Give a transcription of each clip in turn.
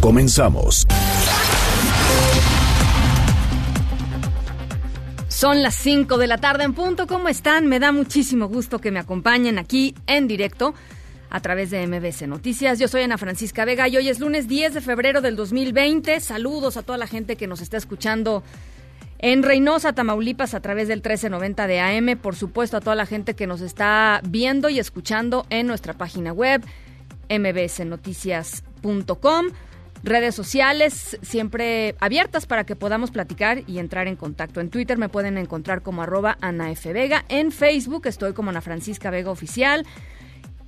Comenzamos. Son las 5 de la tarde en punto. ¿Cómo están? Me da muchísimo gusto que me acompañen aquí en directo a través de MBC Noticias. Yo soy Ana Francisca Vega y hoy es lunes 10 de febrero del 2020. Saludos a toda la gente que nos está escuchando en Reynosa, Tamaulipas, a través del 1390 de AM. Por supuesto, a toda la gente que nos está viendo y escuchando en nuestra página web, mbsnoticias.com. Redes sociales siempre abiertas para que podamos platicar y entrar en contacto. En Twitter me pueden encontrar como arroba Ana F. Vega. En Facebook estoy como Ana Francisca Vega Oficial.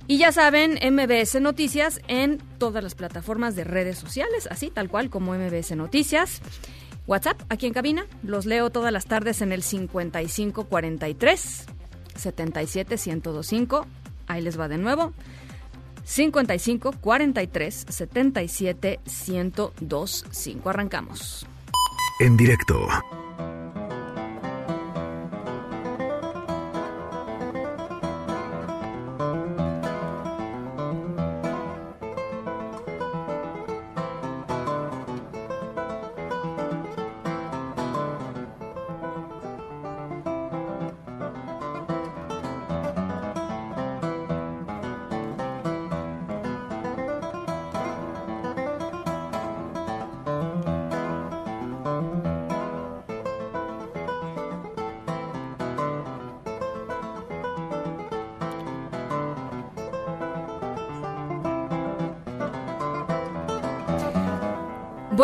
Y ya saben, MBS Noticias en todas las plataformas de redes sociales, así tal cual como MBS Noticias. WhatsApp, aquí en cabina, los leo todas las tardes en el 5543 77 1025. Ahí les va de nuevo. 55 43 77 1025. Arrancamos. En directo.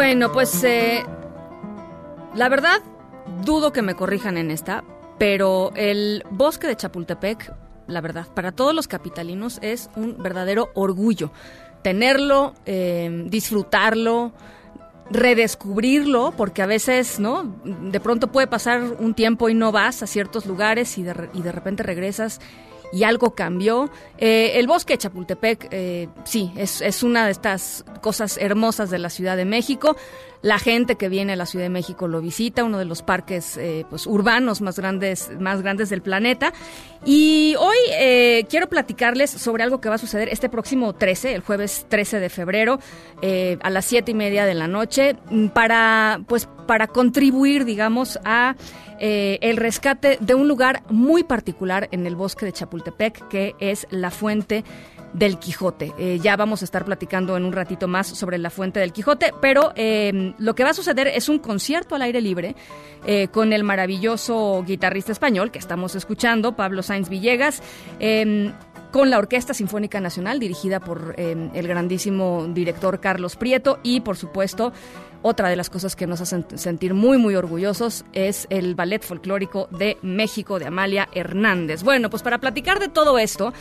Bueno, pues eh, la verdad, dudo que me corrijan en esta, pero el bosque de Chapultepec, la verdad, para todos los capitalinos es un verdadero orgullo tenerlo, eh, disfrutarlo, redescubrirlo, porque a veces, ¿no? De pronto puede pasar un tiempo y no vas a ciertos lugares y de, y de repente regresas y algo cambió. Eh, el bosque de Chapultepec, eh, sí, es, es una de estas cosas hermosas de la Ciudad de México. La gente que viene a la Ciudad de México lo visita, uno de los parques eh, pues, urbanos más grandes, más grandes del planeta. Y hoy quiero platicarles sobre algo que va a suceder este próximo 13, el jueves 13 de febrero, a las siete y media de la noche, para, pues, para contribuir, digamos, a eh, el rescate de un lugar muy particular en el bosque de Chapultepec, que es la fuente del Quijote. Eh, ya vamos a estar platicando en un ratito más sobre la fuente del Quijote, pero eh, lo que va a suceder es un concierto al aire libre eh, con el maravilloso guitarrista español que estamos escuchando, Pablo Sainz Villegas. eh, con la Orquesta Sinfónica Nacional, dirigida por eh, el grandísimo director Carlos Prieto, y por supuesto, otra de las cosas que nos hacen sentir muy, muy orgullosos es el Ballet Folclórico de México de Amalia Hernández. Bueno, pues para platicar de todo esto,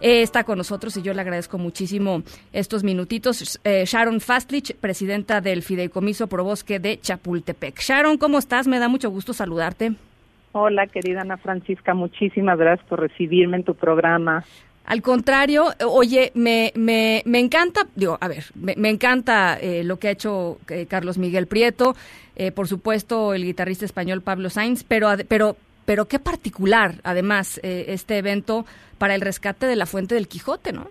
eh, está con nosotros y yo le agradezco muchísimo estos minutitos. eh, Sharon Fastlich, presidenta del Fideicomiso Probosque de Chapultepec. Sharon, ¿cómo estás? Me da mucho gusto saludarte. Hola, querida Ana Francisca, muchísimas gracias por recibirme en tu programa. Al contrario, eh, oye, me, me, me encanta, digo, a ver, me, me encanta eh, lo que ha hecho eh, Carlos Miguel Prieto, eh, por supuesto el guitarrista español Pablo Sainz, pero, pero, pero qué particular, además, eh, este evento para el rescate de la fuente del Quijote, ¿no?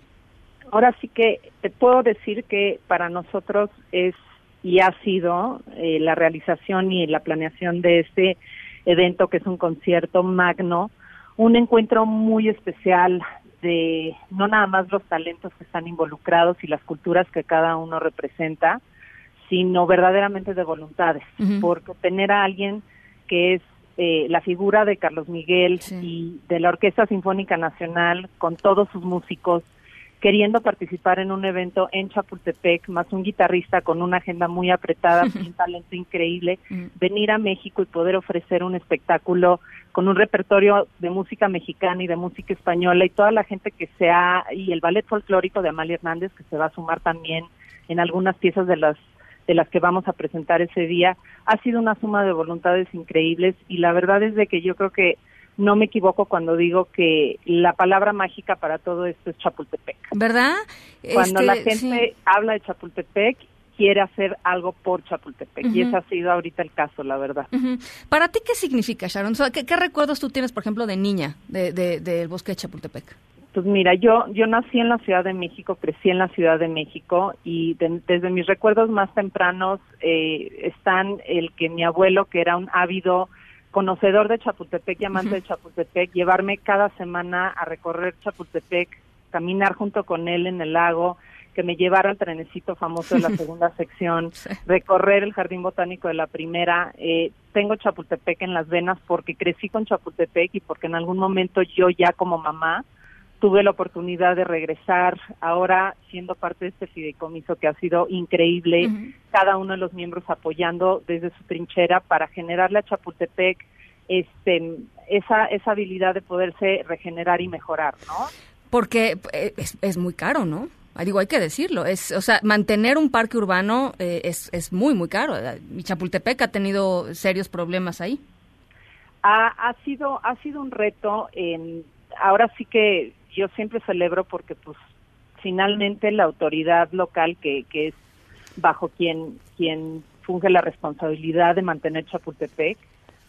Ahora sí que te puedo decir que para nosotros es y ha sido la realización y la planeación de este evento, que es un concierto magno, un encuentro muy especial de no nada más los talentos que están involucrados y las culturas que cada uno representa, sino verdaderamente de voluntades, porque tener a alguien que es eh, la figura de Carlos Miguel Sí. y de la Orquesta Sinfónica Nacional con todos sus músicos queriendo participar en un evento en Chapultepec, más un guitarrista con una agenda muy apretada, un talento increíble, Mm. venir a México y poder ofrecer un espectáculo con un repertorio de música mexicana y de música española y toda la gente que sea, y el ballet folclórico de Amalia Hernández que se va a sumar también en algunas piezas de las de las que vamos a presentar ese día, ha sido una suma de voluntades increíbles y la verdad es de que yo creo que no me equivoco cuando digo que la palabra mágica para todo esto es Chapultepec. ¿Verdad? Cuando la gente habla de Chapultepec quiere hacer algo por Chapultepec. Y ese ha sido ahorita el caso, la verdad. ¿Para ti qué significa, Sharon? ¿qué, recuerdos tú tienes, por ejemplo, de niña del de, bosque de Chapultepec? Pues mira, yo yo nací en la Ciudad de México, crecí en la Ciudad de México y desde mis recuerdos más tempranos eh, están el que mi abuelo, que era un ávido conocedor de Chapultepec y amante de Chapultepec, llevarme cada semana a recorrer Chapultepec, caminar junto con él en el lago, que me llevara al trenecito famoso de la segunda sección, recorrer el jardín botánico de la primera. Eh, tengo Chapultepec en las venas porque crecí con Chapultepec y porque en algún momento yo ya como mamá tuve la oportunidad de regresar ahora siendo parte de este fideicomiso que ha sido increíble, cada uno de los miembros apoyando desde su trinchera para generarle a Chapultepec este esa esa habilidad de poderse regenerar y mejorar, ¿no? Porque eh, es, es muy caro, ¿no? Ah, digo, hay que decirlo. Es, o sea, mantener un parque urbano eh, es, es muy, muy caro. Y Chapultepec ha tenido serios problemas ahí. Ha, ha sido ha sido un reto. En, ahora sí que yo siempre celebro porque, pues, finalmente la autoridad local que, que es bajo quien quien funge la responsabilidad de mantener Chapultepec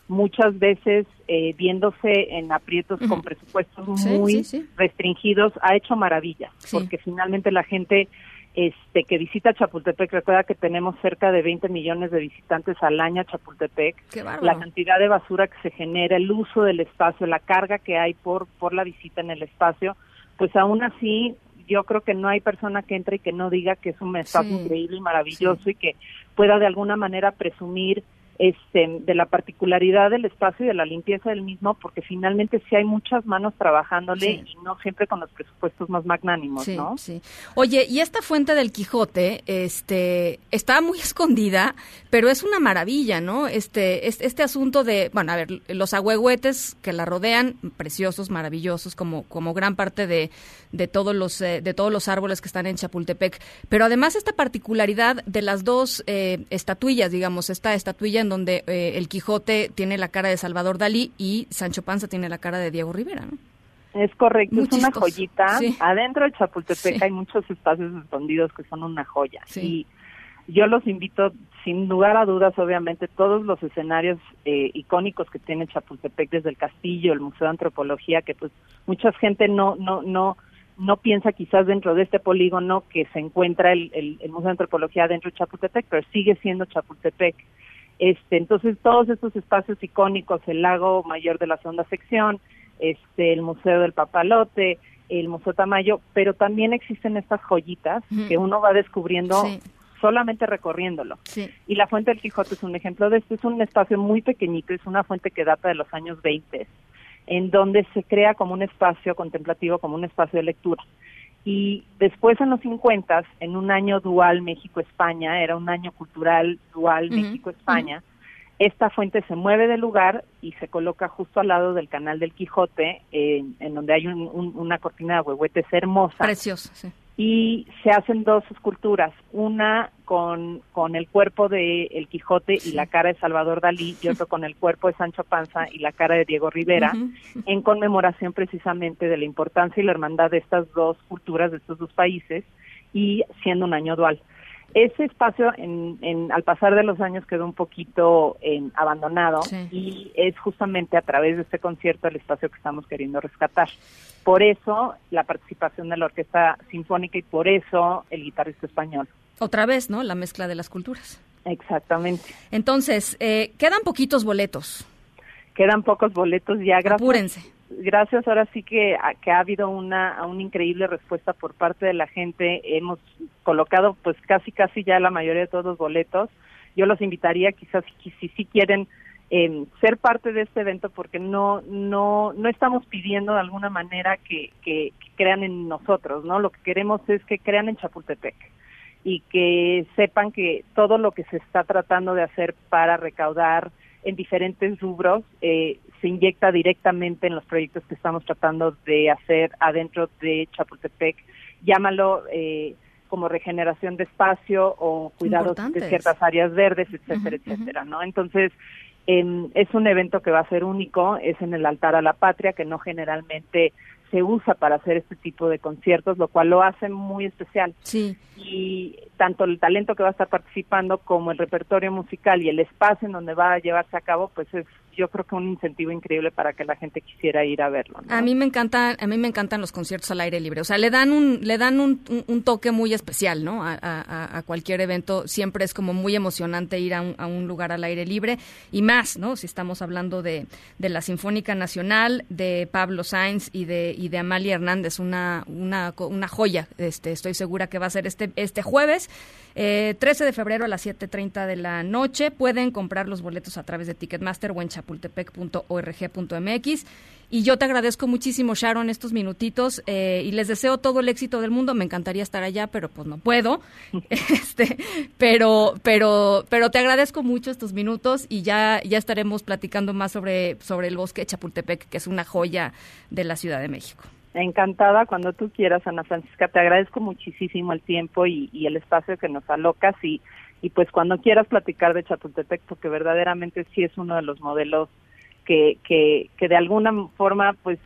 muchas veces eh, viéndose en aprietos con presupuestos muy restringidos, ha hecho maravillas, porque finalmente la gente este que visita Chapultepec, recuerda que tenemos cerca de 20 millones de visitantes al año a Chapultepec, la cantidad de basura que se genera, el uso del espacio, la carga que hay por, por la visita en el espacio, pues aún así yo creo que no hay persona que entre y que no diga que es un espacio increíble y maravilloso y que pueda de alguna manera presumir este, de la particularidad del espacio y de la limpieza del mismo, porque finalmente sí hay muchas manos trabajándole y no siempre con los presupuestos más magnánimos, ¿no? Sí. Oye, y esta fuente del Quijote, este, está muy escondida, pero es una maravilla, ¿no? Este, este, asunto de, bueno, a ver, los agüehuetes que la rodean, preciosos, maravillosos, como, como gran parte de, de todos los, eh, de todos los árboles que están en Chapultepec, pero además esta particularidad de las dos eh, estatuillas, digamos, esta estatuilla en donde eh, el Quijote tiene la cara de Salvador Dalí y Sancho Panza tiene la cara de Diego Rivera, ¿no? Es correcto, es una joyita. Adentro de Chapultepec hay muchos espacios escondidos que son una joya. Y yo los invito, sin lugar a dudas, obviamente, todos los escenarios eh, icónicos que tiene Chapultepec, desde el castillo, el Museo de Antropología, que pues mucha gente no, no, no, no piensa quizás dentro de este polígono que se encuentra el, el Museo de Antropología dentro de Chapultepec, pero sigue siendo Chapultepec. Este, entonces todos estos espacios icónicos, el lago mayor de la segunda sección, este, el Museo del Papalote, el Museo Tamayo, pero también existen estas joyitas que uno va descubriendo solamente recorriéndolo. Y la Fuente del Quijote es un ejemplo de esto, es un espacio muy pequeñito, es una fuente que data de los años 20, en donde se crea como un espacio contemplativo, como un espacio de lectura. Y después en los 50, en un año dual México-España, era un año cultural dual México-España, esta fuente se mueve del lugar y se coloca justo al lado del canal del Quijote, en, donde hay una cortina de huehuetes hermosa. Preciosa, sí y se hacen dos esculturas, una con, con el cuerpo de El Quijote y la cara de Salvador Dalí y otro con el cuerpo de Sancho Panza y la cara de Diego Rivera, en conmemoración precisamente de la importancia y la hermandad de estas dos culturas, de estos dos países, y siendo un año dual. Ese espacio, en, al pasar de los años, quedó un poquito abandonado y es justamente a través de este concierto el espacio que estamos queriendo rescatar. Por eso la participación de la Orquesta Sinfónica y por eso el guitarrista español. Otra vez, ¿no? La mezcla de las culturas. Exactamente. Entonces, eh, quedan poquitos boletos. Quedan pocos boletos ya. Apúrense. Gracias, ahora sí que, que ha habido una, una increíble respuesta por parte de la gente. Hemos colocado pues casi, casi ya la mayoría de todos los boletos. Yo los invitaría quizás si, si, quieren eh, ser parte de este evento porque no no no estamos pidiendo de alguna manera que, que, crean en nosotros no lo que queremos es que crean en Chapultepec y que sepan que todo lo que se está tratando de hacer para recaudar en diferentes rubros eh, se inyecta directamente en los proyectos que estamos tratando de hacer adentro de Chapultepec llámalo eh, como regeneración de espacio o cuidados de ciertas áreas verdes, etcétera, etcétera, ¿no? Entonces, em, es un evento que va a ser único, es en el altar a la patria, que no generalmente se usa para hacer este tipo de conciertos, lo cual lo hace muy especial. Sí. Y tanto el talento que va a estar participando como el repertorio musical y el espacio en donde va a llevarse a cabo, pues es yo creo que un incentivo increíble para que la gente quisiera ir a verlo. A mí me encanta, a mí me encantan los conciertos al aire libre. O sea, le dan un, le dan un, un, toque muy especial, ¿no? A, a, cualquier evento siempre es como muy emocionante ir a un, a un, lugar al aire libre y más, ¿no? Si estamos hablando de, de la Sinfónica Nacional, de Pablo Sainz y de y de Amalia Hernández, una una, una joya. Este, estoy segura que va a ser este este jueves. Eh, 13 de febrero a las 7.30 de la noche. Pueden comprar los boletos a través de Ticketmaster o en chapultepec.org.mx. Y yo te agradezco muchísimo, Sharon, estos minutitos eh, y les deseo todo el éxito del mundo. Me encantaría estar allá, pero pues no puedo. este, pero, pero, pero te agradezco mucho estos minutos y ya, ya estaremos platicando más sobre, sobre el bosque de Chapultepec, que es una joya de la Ciudad de México. Encantada cuando tú quieras, Ana Francisca. Te agradezco muchísimo el tiempo y, el espacio que nos alocas y, y pues cuando quieras platicar de Chapultepec, porque verdaderamente sí es uno de los modelos que, que, de alguna forma pues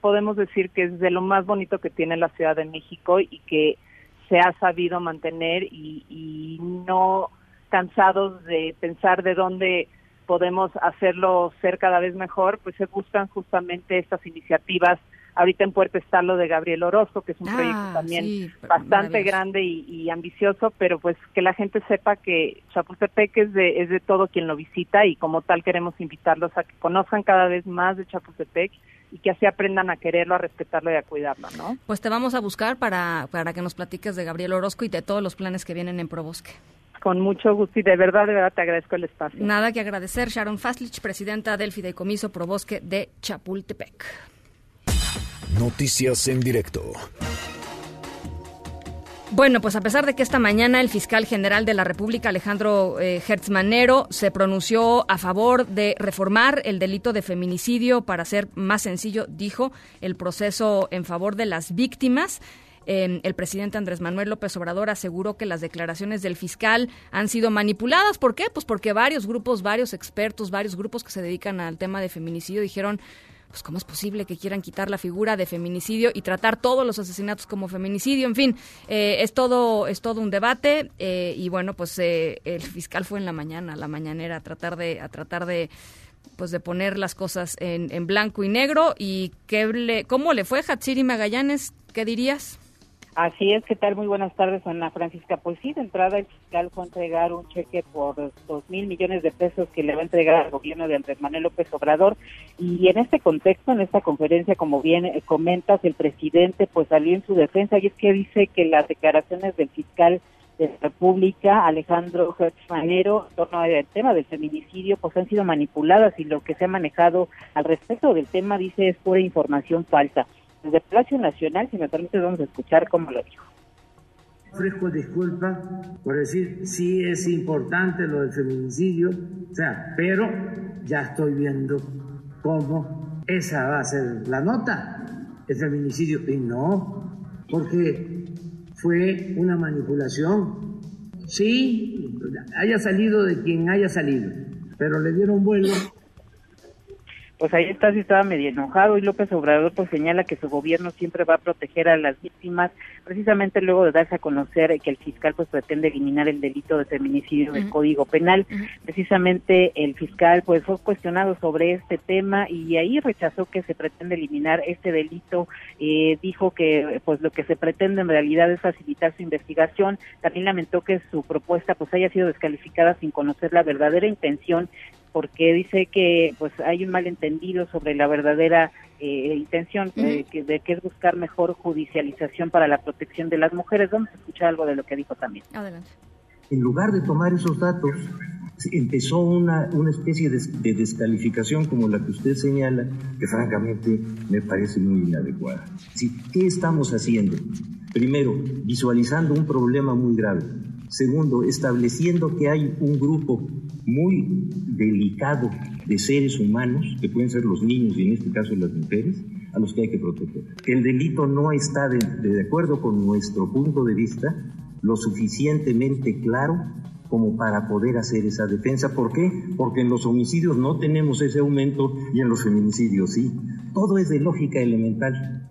podemos decir que es de lo más bonito que tiene la Ciudad de México y que se ha sabido mantener y no cansados de pensar de dónde podemos hacerlo ser cada vez mejor, pues se buscan justamente estas iniciativas Ahorita en Puerto está lo de Gabriel Orozco, que es un ah, proyecto también bastante grande y, ambicioso, pero pues que la gente sepa que Chapultepec es de, es de todo quien lo visita y como tal queremos invitarlos a que conozcan cada vez más de Chapultepec y que así aprendan a quererlo, a respetarlo y a cuidarlo, ¿no? Pues te vamos a buscar para, para que nos platiques de Gabriel Orozco y de todos los planes que vienen en Probosque. Con mucho gusto y de verdad, de verdad te agradezco el espacio. Nada que agradecer, Sharon Faslich, presidenta del Fideicomiso Probosque de Chapultepec. Noticias en directo. Bueno, pues a pesar de que esta mañana el fiscal general de la República, Alejandro eh, Hertzmanero, se pronunció a favor de reformar el delito de feminicidio para hacer más sencillo, dijo, el proceso en favor de las víctimas. Em, el presidente Andrés Manuel López Obrador aseguró que las declaraciones del fiscal han sido manipuladas. ¿Por qué? Pues porque varios grupos, varios expertos, varios grupos que se dedican al tema de feminicidio dijeron pues cómo es posible que quieran quitar la figura de feminicidio y tratar todos los asesinatos como feminicidio, en fin, eh, es todo es todo un debate eh, y bueno, pues eh, el fiscal fue en la mañana, la mañanera a tratar de a tratar de pues de poner las cosas en, en blanco y negro. Y qué cómo le fue Hatsiri Magallanes, ¿qué dirías? Así es, ¿qué tal? Muy buenas tardes, Ana Francisca. Pues sí, de entrada el fiscal fue a entregar un cheque por dos mil millones de pesos que le va a entregar al gobierno de Andrés Manuel López Obrador. Y en este contexto, en esta conferencia, como bien eh, comentas, el presidente pues salió en su defensa y es que dice que las declaraciones del fiscal de la República, Alejandro Manero, en torno al tema del feminicidio, pues han sido manipuladas y lo que se ha manejado al respecto del tema, dice, es pura información falsa desde Palacio Nacional, si me permite, vamos a escuchar cómo lo dijo. Ofrezco disculpas por decir, sí es importante lo del feminicidio, o sea, pero ya estoy viendo cómo esa va a ser la nota, el feminicidio, y no, porque fue una manipulación. Sí, haya salido de quien haya salido, pero le dieron vuelo pues ahí está, sí estaba medio enojado y López Obrador pues señala que su gobierno siempre va a proteger a las víctimas, precisamente luego de darse a conocer que el fiscal pues pretende eliminar el delito de feminicidio del Código Penal. Precisamente el fiscal pues fue cuestionado sobre este tema y ahí rechazó que se pretende eliminar este delito, eh, dijo que pues lo que se pretende en realidad es facilitar su investigación, también lamentó que su propuesta pues haya sido descalificada sin conocer la verdadera intención porque dice que pues hay un malentendido sobre la verdadera eh, intención eh, que, de que es buscar mejor judicialización para la protección de las mujeres. Vamos a escuchar algo de lo que dijo también. Adelante. En lugar de tomar esos datos, empezó una, una especie de, de, descalificación como la que usted señala, que francamente me parece muy inadecuada. ¿Qué estamos haciendo? Primero, visualizando un problema muy grave. Segundo, estableciendo que hay un grupo muy delicado de seres humanos, que pueden ser los niños y en este caso las mujeres, a los que hay que proteger. El delito no está, de, de acuerdo con nuestro punto de vista, lo suficientemente claro como para poder hacer esa defensa. ¿Por qué? Porque en los homicidios no tenemos ese aumento y en los feminicidios sí. Todo es de lógica elemental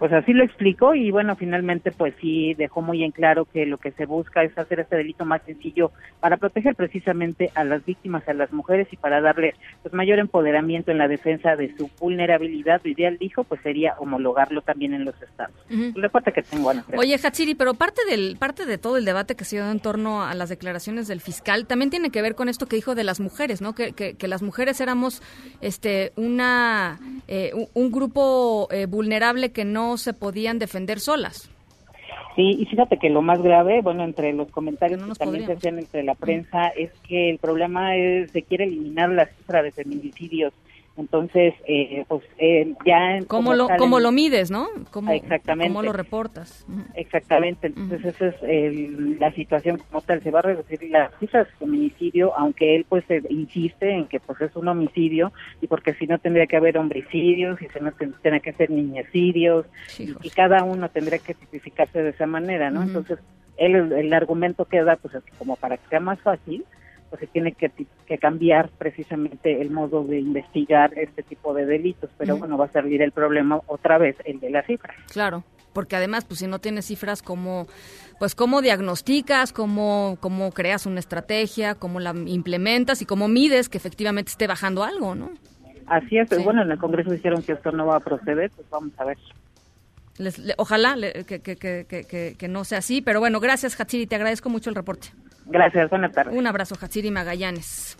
pues así lo explicó y bueno, finalmente pues sí dejó muy en claro que lo que se busca es hacer este delito más sencillo para proteger precisamente a las víctimas, a las mujeres y para darle pues mayor empoderamiento en la defensa de su vulnerabilidad. Lo ideal dijo pues sería homologarlo también en los estados. Uh que tengo Ana. Oye, Hachiri, pero parte del parte de todo el debate que se dio en torno a las declaraciones del fiscal también tiene que ver con esto que dijo de las mujeres, ¿no? Que, que, las mujeres éramos este una eh, un, grupo eh, vulnerable que no se podían defender solas. Sí, y fíjate que lo más grave, bueno, entre los comentarios que también se hacían entre la prensa, es que el problema es se quiere eliminar la cifra de feminicidios entonces, eh, pues eh, ya... ¿Cómo lo, cómo lo mides, no? ¿Cómo, exactamente. ¿Cómo lo reportas? Exactamente, entonces esa es la situación como tal. Se va a reducir la cifra de feminicidio, aunque él pues insiste en que pues es un homicidio y porque si no tendría que haber homicidios y si no tendría que ser niñecidios y, cada uno tendría que tipificarse de esa manera, ¿no? Entonces, él, el argumento que da pues es que como para que sea más fácil, pues se tiene que, cambiar precisamente el modo de investigar este tipo de delitos, pero bueno, va a salir el problema otra vez, el de las cifras. Claro, porque además, pues si no tienes cifras, ¿cómo, pues cómo diagnosticas, cómo, cómo creas una estrategia, cómo la implementas y cómo mides que efectivamente esté bajando algo, ¿no? Así es, bueno, en el Congreso dijeron que esto no va a proceder, pues vamos a ver. ojalá que, que, que, que, no sea así, pero bueno, gracias Hatsiri, te agradezco mucho el reporte. Gracias, buenas tardes. Un abrazo, Hatsiri Magallanes.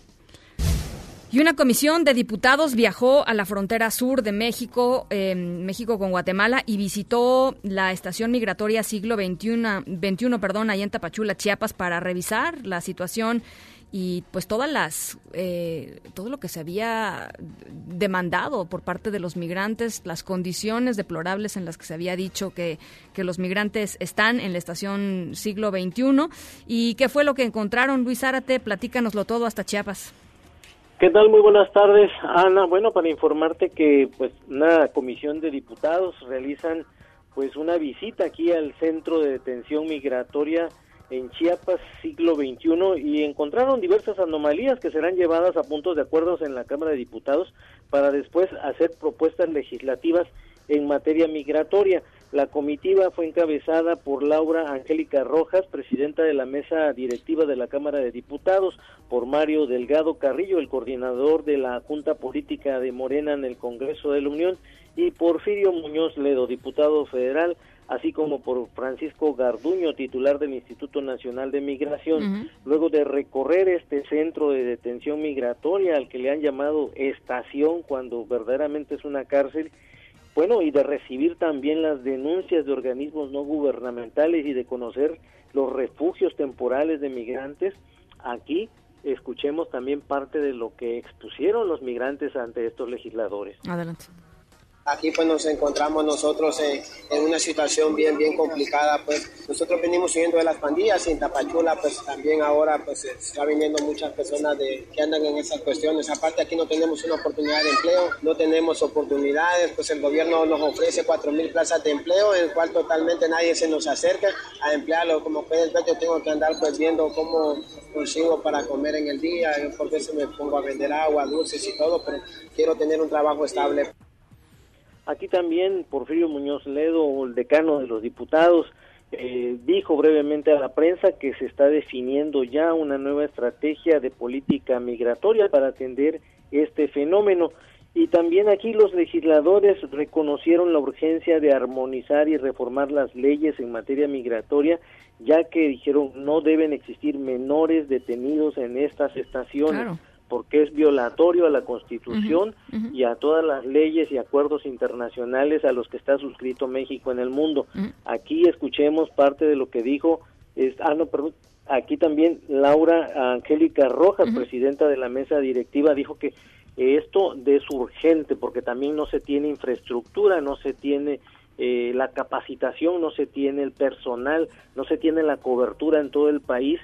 Y una comisión de diputados viajó a la frontera sur de México, México con Guatemala, y visitó la estación migratoria siglo XXI, 21, perdón, allá en Tapachula, Chiapas, para revisar la situación y pues todas las eh, todo lo que se había demandado por parte de los migrantes las condiciones deplorables en las que se había dicho que, que los migrantes están en la estación siglo XXI y qué fue lo que encontraron Luis Árate platícanoslo todo hasta Chiapas ¿Qué tal? Muy buenas tardes, Ana. Bueno, para informarte que pues una comisión de diputados realizan pues una visita aquí al centro de detención migratoria en Chiapas siglo XXI y encontraron diversas anomalías que serán llevadas a puntos de acuerdos en la Cámara de Diputados para después hacer propuestas legislativas en materia migratoria. La comitiva fue encabezada por Laura Angélica Rojas, presidenta de la mesa directiva de la Cámara de Diputados, por Mario Delgado Carrillo, el coordinador de la Junta Política de Morena en el Congreso de la Unión, y Porfirio Muñoz Ledo, diputado federal, así como por Francisco Garduño, titular del Instituto Nacional de Migración, luego de recorrer este centro de detención migratoria al que le han llamado estación cuando verdaderamente es una cárcel, bueno, y de recibir también las denuncias de organismos no gubernamentales y de conocer los refugios temporales de migrantes, aquí escuchemos también parte de lo que expusieron los migrantes ante estos legisladores. Adelante. Aquí pues nos encontramos nosotros en, una situación bien, bien complicada, pues nosotros venimos huyendo de las pandillas y en Tapachula pues también ahora pues está viniendo muchas personas de, que andan en esas cuestiones. Aparte aquí no tenemos una oportunidad de empleo, no tenemos oportunidades, pues el gobierno nos ofrece cuatro mil plazas de empleo en el cual totalmente nadie se nos acerca a emplearlo. Como puedes ver yo tengo que andar pues viendo cómo consigo para comer en el día, porque eso me pongo a vender agua, dulces y todo, pero quiero tener un trabajo estable. Aquí también Porfirio Muñoz Ledo, el decano de los diputados, eh, dijo brevemente a la prensa que se está definiendo ya una nueva estrategia de política migratoria para atender este fenómeno. Y también aquí los legisladores reconocieron la urgencia de armonizar y reformar las leyes en materia migratoria, ya que dijeron no deben existir menores detenidos en estas estaciones porque es violatorio a la Constitución y a todas las leyes y acuerdos internacionales a los que está suscrito México en el mundo. Aquí escuchemos parte de lo que dijo, es, ah, no, perdón, aquí también Laura Angélica Rojas, presidenta de la mesa directiva, dijo que esto es urgente porque también no se tiene infraestructura, no se tiene eh, la capacitación, no se tiene el personal, no se tiene la cobertura en todo el país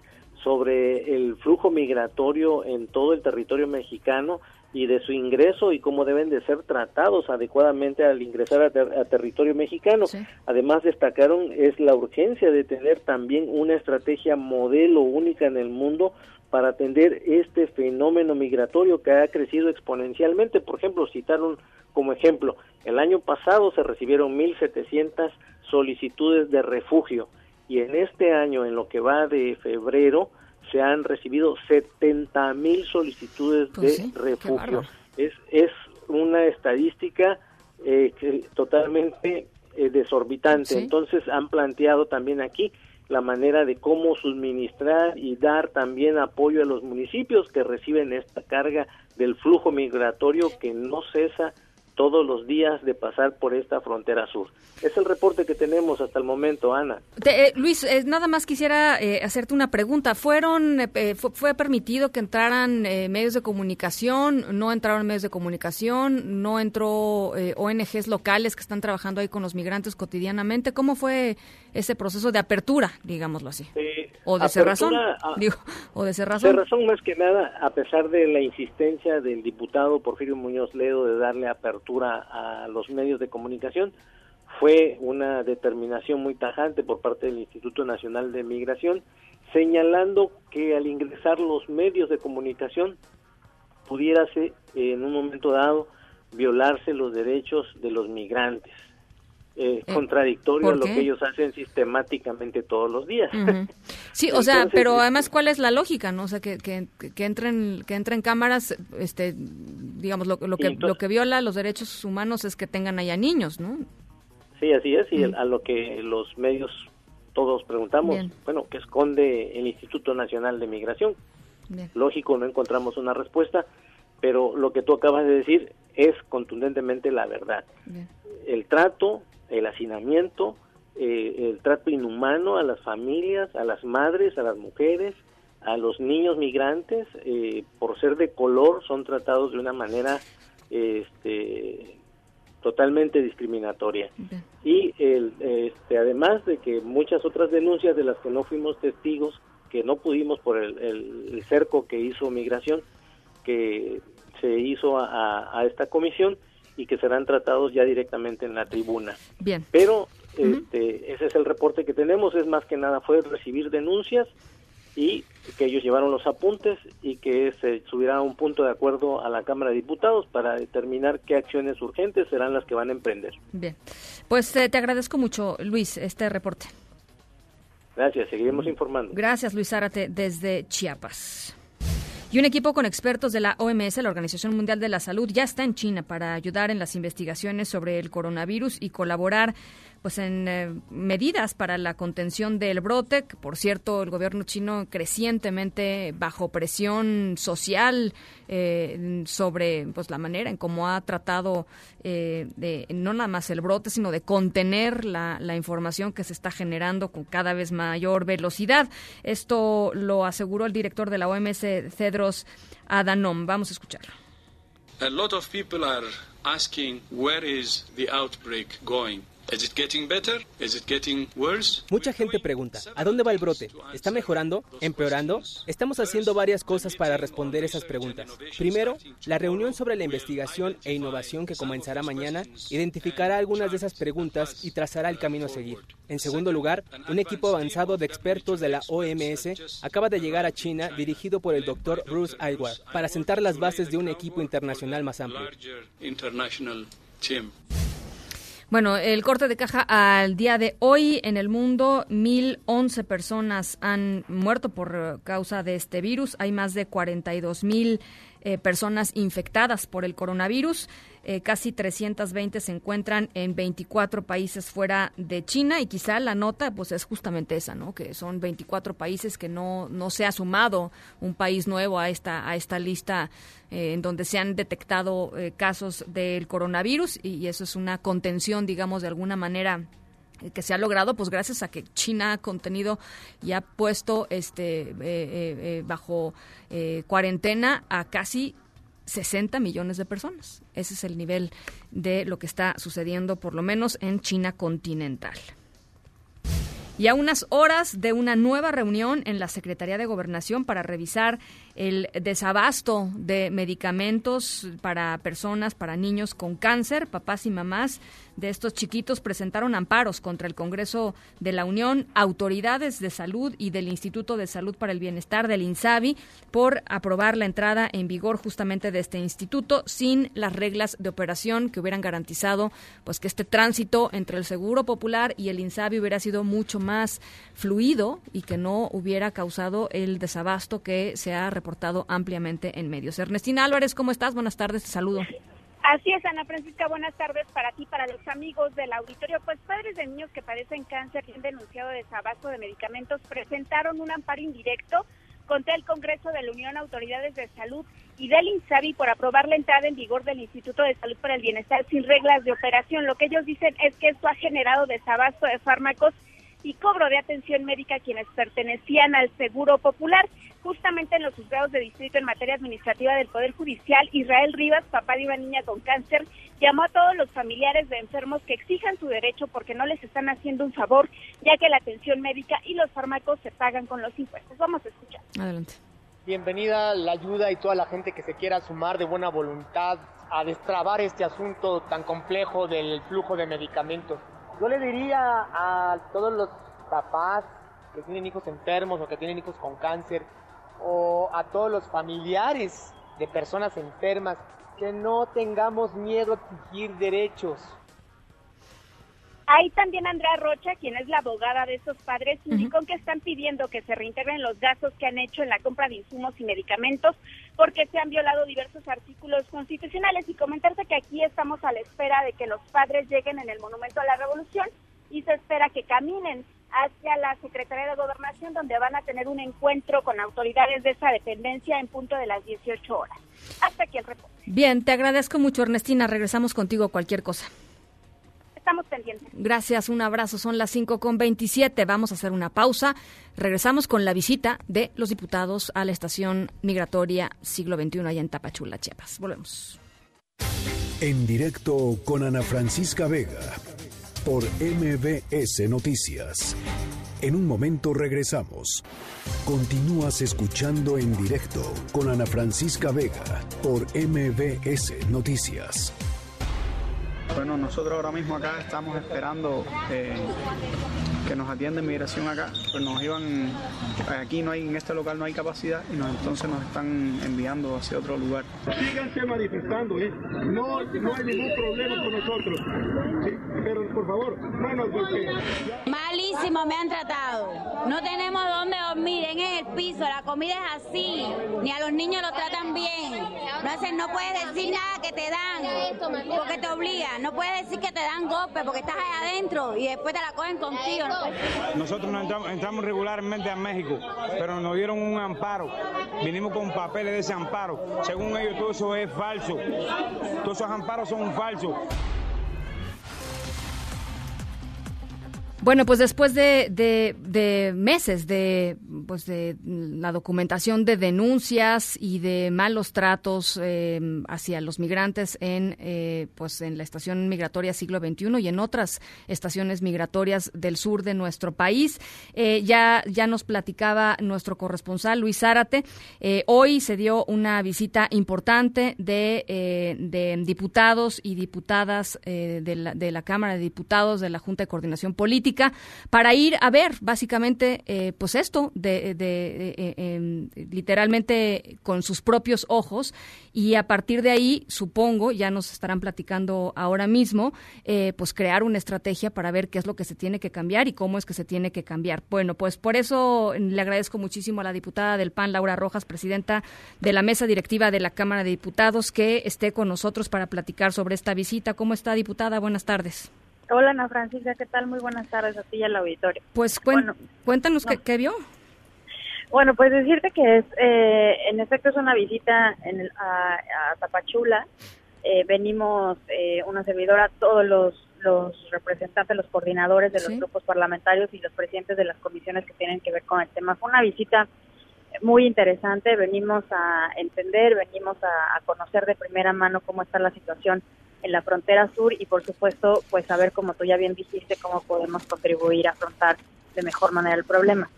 sobre el flujo migratorio en todo el territorio mexicano y de su ingreso y cómo deben de ser tratados adecuadamente al ingresar a, territorio mexicano. Además destacaron es la urgencia de tener también una estrategia modelo única en el mundo para atender este fenómeno migratorio que ha crecido exponencialmente. Por ejemplo, citaron como ejemplo, el año pasado se recibieron 1.700 solicitudes de refugio y en este año, en lo que va de febrero, se han recibido 70 mil solicitudes pues de refugio. Es, es una estadística eh, totalmente eh, desorbitante. Entonces han planteado también aquí la manera de cómo suministrar y dar también apoyo a los municipios que reciben esta carga del flujo migratorio que no cesa todos los días de pasar por esta frontera sur. Es el reporte que tenemos hasta el momento, Ana. Eh, Luis, eh, nada más quisiera eh, hacerte una pregunta. ¿Fueron, fue, permitido que entraran medios de comunicación? ¿No entraron medios de comunicación? ¿No entró ONGs locales que están trabajando ahí con los migrantes cotidianamente? ¿Cómo fue ese proceso de apertura, digámoslo así? o de cerrazón. Ah, o de cerrazón. Cerrazón más que nada, a pesar de la insistencia del diputado Porfirio Muñoz Ledo de darle apertura a los medios de comunicación, fue una determinación muy tajante por parte del Instituto Nacional de Migración, señalando que al ingresar los medios de comunicación pudiérase en un momento dado violarse los derechos de los migrantes. Eh, eh, contradictorio a lo que ellos hacen sistemáticamente todos los días. Sí, o sea, pero además, ¿cuál es la lógica, no? O sea, que, que, entren que entren cámaras, este, digamos, lo, lo que lo que viola los derechos humanos es que tengan allá niños, ¿no? Sí, así es, y a lo que los medios todos preguntamos, bueno, ¿qué esconde el Instituto Nacional de Migración? Lógico, no encontramos una respuesta, pero lo que tú acabas de decir es contundentemente la verdad. El trato, el hacinamiento, eh, el trato inhumano a las familias, a las madres, a las mujeres, a los niños migrantes, eh, por ser de color, son tratados de una manera este, totalmente discriminatoria. Y el, este, además de que muchas otras denuncias de las que no fuimos testigos, que no pudimos por el, cerco que hizo Migración, que se hizo a, esta comisión y que serán tratados ya directamente en la tribuna. Bien. Pero este, ese es el reporte que tenemos, es más que nada fue recibir denuncias y que ellos llevaron los apuntes y que se subiera a un punto de acuerdo a la Cámara de Diputados para determinar qué acciones urgentes serán las que van a emprender. Bien, pues eh, te agradezco mucho, Luis, este reporte. Gracias, seguiremos informando. Gracias, Luis Zárate, desde Chiapas. Y un equipo con expertos de la OMS, la Organización Mundial de la Salud, ya está en China para ayudar en las investigaciones sobre el coronavirus y colaborar pues en eh, medidas para la contención del brote. por cierto, el gobierno chino crecientemente bajo presión social eh, sobre pues la manera en cómo ha tratado eh, de no nada más el brote, sino de contener la, información que se está generando con cada vez mayor velocidad. Esto lo aseguró el director de la OMS, Cedros Adhanom. Vamos a escucharlo. A lot of people are asking where is the outbreak. Mucha gente pregunta, ¿a dónde va el brote? ¿Está mejorando? ¿Empeorando? Estamos haciendo varias cosas para responder esas preguntas. Primero, la reunión sobre la investigación e innovación que comenzará mañana identificará algunas de esas preguntas y trazará el camino a seguir. En segundo lugar, un equipo avanzado de expertos de la OMS acaba de llegar a China dirigido por el doctor Bruce Aylward para sentar las bases de un equipo internacional más amplio. Bueno, el corte de caja al día de hoy en el mundo, 1.011 personas han muerto por causa de este virus. Hay más de 42.000 mil eh, personas infectadas por el coronavirus. Eh, casi 320 se encuentran en 24 países fuera de China y quizá la nota pues es justamente esa, ¿no? Que son 24 países que no, no se ha sumado un país nuevo a esta, a esta lista eh, en donde se han detectado eh, casos del coronavirus y, eso es una contención, digamos, de alguna manera que se ha logrado pues gracias a que China ha contenido y ha puesto este bajo cuarentena a casi 60 millones de personas. Ese es el nivel de lo que está sucediendo, por lo menos en China continental. y a unas horas de una nueva reunión en la Secretaría de Gobernación para revisar el desabasto de medicamentos para personas, para niños con cáncer, papás y mamás de estos chiquitos presentaron amparos contra el Congreso de la Unión, autoridades de salud y del Instituto de Salud para el Bienestar del INSABI por aprobar la entrada en vigor justamente de este instituto sin las reglas de operación que hubieran garantizado pues que este tránsito entre el Seguro Popular y el INSABI hubiera sido mucho más fluido y que no hubiera causado el desabasto que se ha reportado ampliamente en medios. Ernestina Álvarez, ¿cómo estás? Buenas tardes, te saludo. Así es, Ana Francisca, buenas tardes para ti, para los amigos del auditorio. Pues padres de niños que padecen cáncer y han denunciado desabasto de medicamentos presentaron un amparo indirecto contra el Congreso de la Unión Autoridades de Salud y del INSABI por aprobar la entrada en vigor del Instituto de Salud para el Bienestar sin reglas de operación. Lo que ellos dicen es que esto ha generado desabasto de fármacos y cobro de atención médica a quienes pertenecían al Seguro Popular. Justamente en los juzgados de distrito en materia administrativa del Poder Judicial, Israel Rivas, papá de una niña con cáncer, llamó a todos los familiares de enfermos que exijan su derecho porque no les están haciendo un favor, ya que la atención médica y los fármacos se pagan con los impuestos. Vamos a escuchar. Adelante. Bienvenida la ayuda y toda la gente que se quiera sumar de buena voluntad a destrabar este asunto tan complejo del flujo de medicamentos. Yo le diría a todos los papás que tienen hijos enfermos o que tienen hijos con cáncer o a todos los familiares de personas enfermas que no tengamos miedo a exigir derechos. Hay también Andrea Rocha, quien es la abogada de estos padres, indicó que están pidiendo que se reintegren los gastos que han hecho en la compra de insumos y medicamentos porque se han violado diversos artículos constitucionales y comentarse que aquí estamos a la espera de que los padres lleguen en el Monumento a la Revolución y se espera que caminen hacia la Secretaría de Gobernación donde van a tener un encuentro con autoridades de esa dependencia en punto de las 18 horas. Hasta aquí el reporte. Bien, te agradezco mucho Ernestina, regresamos contigo cualquier cosa estamos pendientes. Gracias, un abrazo. Son las 5 con 27. Vamos a hacer una pausa. Regresamos con la visita de los diputados a la estación migratoria siglo XXI allá en Tapachula, Chiapas. Volvemos. En directo con Ana Francisca Vega por MBS Noticias. En un momento regresamos. Continúas escuchando en directo con Ana Francisca Vega por MBS Noticias. Bueno, nosotros ahora mismo acá estamos esperando eh, que nos atienda migración acá, pues nos iban, aquí no hay, en este local no hay capacidad y nos, entonces nos están enviando hacia otro lugar. Síganse manifestando, ¿eh? no, no hay ningún problema con nosotros, ¿sí? pero por favor, no nos golpeen. Malísimo me han tratado, no tenemos dónde dormir, en el piso, la comida es así, ni a los niños los tratan bien, no, hacen, no puedes decir nada que te dan, porque te obligan, no puedes decir que te dan golpe porque estás ahí adentro y después te la cogen contigo. Nosotros entramos, regularmente a México, pero nos dieron un amparo. Vinimos con papeles de ese amparo. Según ellos, todo eso es falso. Todos esos amparos son falsos. Bueno, pues después de, meses de, pues de la documentación de denuncias y de malos tratos eh, hacia los migrantes en, eh, pues en la estación migratoria siglo XXI y en otras estaciones migratorias del sur de nuestro país, eh, ya, ya nos platicaba nuestro corresponsal Luis Zárate. hoy se dio una visita importante de, de diputados y diputadas de la, de la Cámara de Diputados de la Junta de Coordinación Política para ir a ver básicamente eh, pues esto de, eh, em, literalmente con sus propios ojos. Y a partir de ahí supongo ya nos estarán platicando ahora mismo eh, pues crear una estrategia para ver qué es lo que se tiene que cambiar y cómo es que se tiene que cambiar. Bueno pues por eso le agradezco muchísimo a la diputada del PAN Laura Rojas presidenta de la mesa directiva de la Cámara de Diputados que esté con nosotros para platicar sobre esta visita. Cómo está diputada buenas tardes Hola Ana Francisca, ¿qué tal? Muy buenas tardes a ti y al auditorio. Pues cuéntanos qué, vio. Bueno, pues decirte que es, eh, en efecto es una visita en a, Tapachula. Eh, venimos eh, una servidora, todos los, los representantes, los coordinadores de los grupos parlamentarios y los presidentes de las comisiones que tienen que ver con el tema. Fue una visita muy interesante, venimos a entender, venimos a conocer de primera mano cómo está la situación en la frontera sur y por supuesto pues saber como tú ya bien dijiste cómo podemos contribuir a afrontar de mejor manera el problema.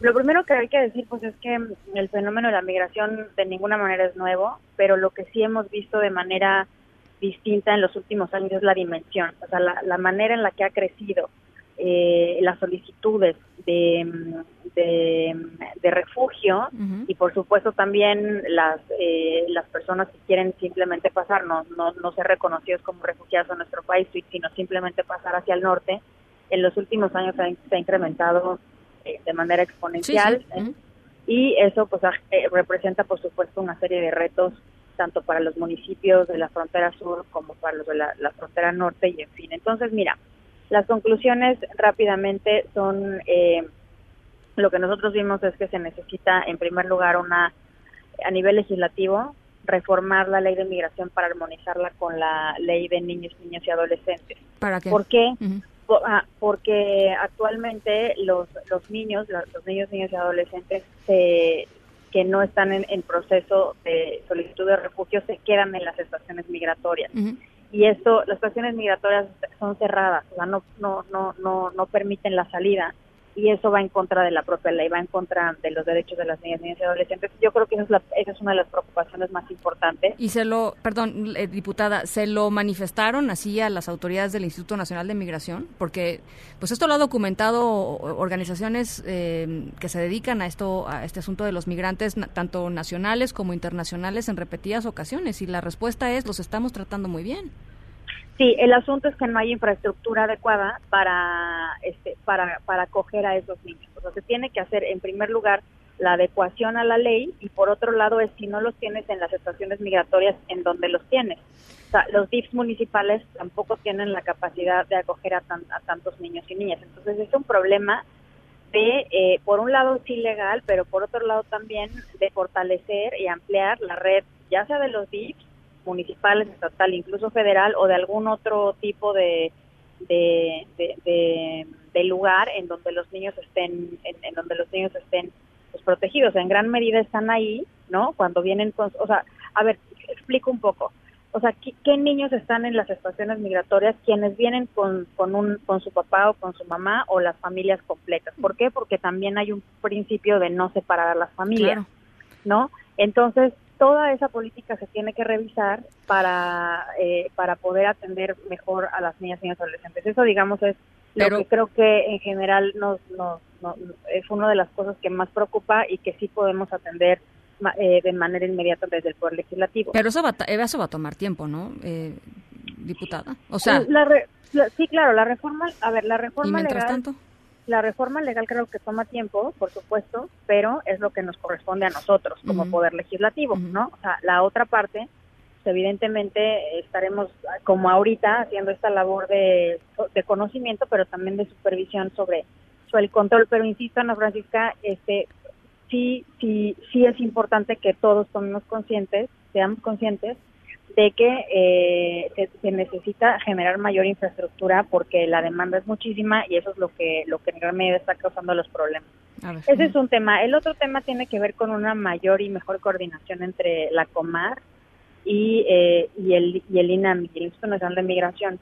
Lo primero que hay que decir pues es que el fenómeno de la migración de ninguna manera es nuevo, pero lo que sí hemos visto de manera distinta en los últimos años es la dimensión, o sea, la, la manera en la que ha crecido eh, las solicitudes de, de, de refugio y por supuesto también las eh, las personas que quieren simplemente pasar, no, no, no ser reconocidos como refugiados en nuestro país, sino simplemente pasar hacia el norte, en los últimos años se ha, se ha incrementado eh, de manera exponencial Sí, sí. y eso pues eh, representa por supuesto una serie de retos tanto para los municipios de la frontera sur como para los de la, la frontera norte y en fin. Entonces, mira, las conclusiones rápidamente son eh, lo que nosotros vimos es que se necesita en primer lugar una a nivel legislativo reformar la ley de migración para armonizarla con la ley de niños, niñas y adolescentes. ¿Para qué? ¿Por qué? Po- ah, porque actualmente los, los niños, los, los niños, niñas y adolescentes se- que no están en, en proceso de solicitud de refugio se quedan en las estaciones migratorias. Y esto, las estaciones migratorias son cerradas, o sea, no, no, no, no, no permiten la salida. Y eso va en contra de la propia ley, va en contra de los derechos de las niñas, niñas y adolescentes. Yo creo que esa es, la, esa es una de las preocupaciones más importantes. Y se lo, perdón, eh, diputada, ¿se lo manifestaron así a las autoridades del Instituto Nacional de Migración? Porque, pues esto lo ha documentado organizaciones eh, que se dedican a esto, a este asunto de los migrantes, tanto nacionales como internacionales, en repetidas ocasiones. Y la respuesta es, los estamos tratando muy bien. Sí, el asunto es que no hay infraestructura adecuada para este para para acoger a esos niños. O sea, se tiene que hacer en primer lugar la adecuación a la ley y por otro lado es si no los tienes en las estaciones migratorias en donde los tienes. O sea, los DIFs municipales tampoco tienen la capacidad de acoger a, tan- a tantos niños y niñas. Entonces es un problema de, eh, por un lado sí legal, pero por otro lado también de fortalecer y ampliar la red, ya sea de los DIFs municipales, estatal, incluso federal o de algún otro tipo de, de, de, de- de lugar en donde los niños estén, en, en donde los niños estén pues, protegidos. En gran medida están ahí, ¿no? Cuando vienen con, o sea, a ver, explico un poco. O sea, ¿qué, qué niños están en las estaciones migratorias? Quienes vienen con, con, un, con su papá o con su mamá o las familias completas. ¿Por qué? Porque también hay un principio de no separar a las familias, Claro. ¿no? Entonces, toda esa política se tiene que revisar para, eh, para poder atender mejor a las niñas y niños adolescentes. Eso, digamos, es Pero- lo que creo que en general nos, nos, nos- es una de las cosas que más preocupa y que sí podemos atender eh, de manera inmediata desde el Poder Legislativo. Pero eso va, a ta- eso va a tomar tiempo, ¿no, eh, diputada? O sea, La re- la- sí, claro, la reforma, a ver, la y reforma mientras legal, tanto... la reforma legal creo que toma tiempo, por supuesto, pero es lo que nos corresponde a nosotros como poder legislativo, ¿no? O sea, la otra parte, pues, evidentemente estaremos como ahorita haciendo esta labor de, de conocimiento, pero también de supervisión sobre, sobre el control. Pero insisto, Ana Francisca, este, sí, sí, sí es importante que todos tomemos conscientes, seamos conscientes de que eh, se, se necesita generar mayor infraestructura porque la demanda es muchísima y eso es lo que lo que en gran medida está causando los problemas. Ver. Ese es un tema. El otro tema tiene que ver con una mayor y mejor coordinación entre la Comar y, eh, y el y el INAMI, el Instituto Nacional de Migración.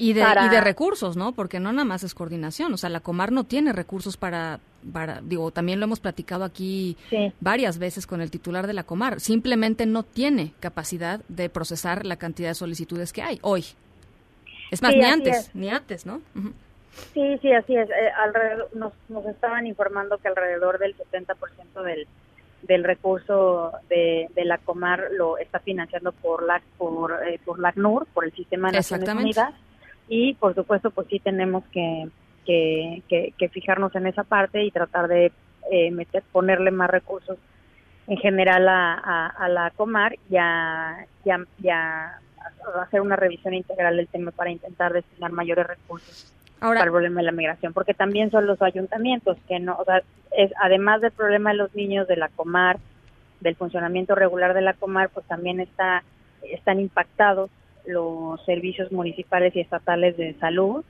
Y de, para- y de recursos, ¿no? Porque no nada más es coordinación. O sea, la Comar no tiene recursos para, para digo, también lo hemos platicado aquí Sí. varias veces con el titular de la Comar. Simplemente no tiene capacidad de procesar la cantidad de solicitudes que hay hoy. Es más, Sí, ni antes, es. ni antes, ¿no? Sí, sí, así es. Eh, alrededor, nos, nos estaban informando que alrededor del 70% del, del recurso de, de la Comar lo está financiando por la por, eh, por la ACNUR, por el Sistema de Naciones Exactamente. Unidas. Y por supuesto, pues sí tenemos que, que, que, que fijarnos en esa parte y tratar de eh, meter, ponerle más recursos en general a, a, a la Comar y a, y a- y a hacer una revisión integral del tema para intentar destinar mayores recursos Ahora, para el problema de la migración, porque también son los ayuntamientos que no, o sea, es además del problema de los niños de la Comar, del funcionamiento regular de la Comar, pues también está están impactados los servicios municipales y estatales de salud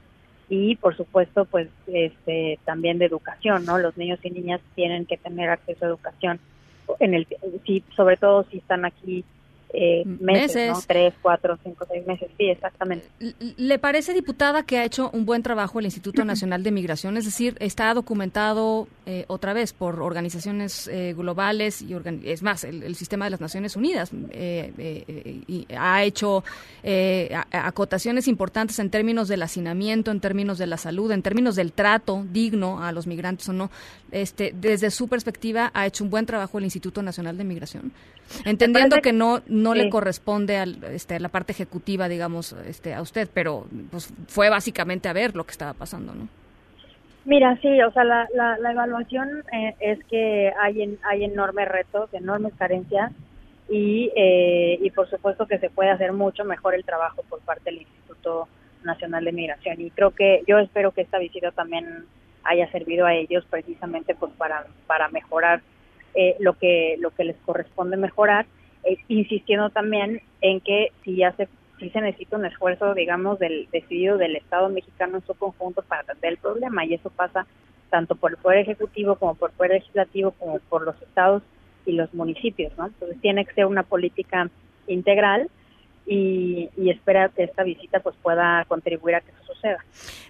y por supuesto pues este también de educación, ¿no? Los niños y niñas tienen que tener acceso a educación en el sí, sobre todo si están aquí eh, meses, ¿no? Tres, cuatro, cinco, seis meses. Sí, exactamente. ¿Le parece, diputada, que ha hecho un buen trabajo el Instituto Nacional de Migración? Es decir, está documentado eh, otra vez por organizaciones eh, globales y es más, el, sistema de las Naciones Unidas y ha hecho acotaciones importantes en términos del hacinamiento, en términos de la salud, en términos del trato digno a los migrantes o no. Este, desde su perspectiva, ha hecho un buen trabajo el Instituto Nacional de Migración, entendiendo que no no le corresponde al, este, a la parte ejecutiva, digamos, este, a usted, pero pues fue básicamente a ver lo que estaba pasando, ¿no? Mira, sí, o sea, la, la, evaluación eh, es que hay, en, hay enormes retos, enormes carencias y, eh, y por supuesto que se puede hacer mucho mejor el trabajo por parte del Instituto Nacional de Migración. Y creo que yo espero que esta visita también haya servido a ellos precisamente pues para para mejorar eh, lo que lo que les corresponde mejorar eh, insistiendo también en que si ya se si se necesita un esfuerzo, digamos, del decidido del Estado mexicano en su conjunto para atender el problema y eso pasa tanto por el Poder Ejecutivo como por el Poder Legislativo como por los estados y los municipios, ¿no? Entonces tiene que ser una política integral y, y espera que esta visita pues pueda contribuir a que eso suceda.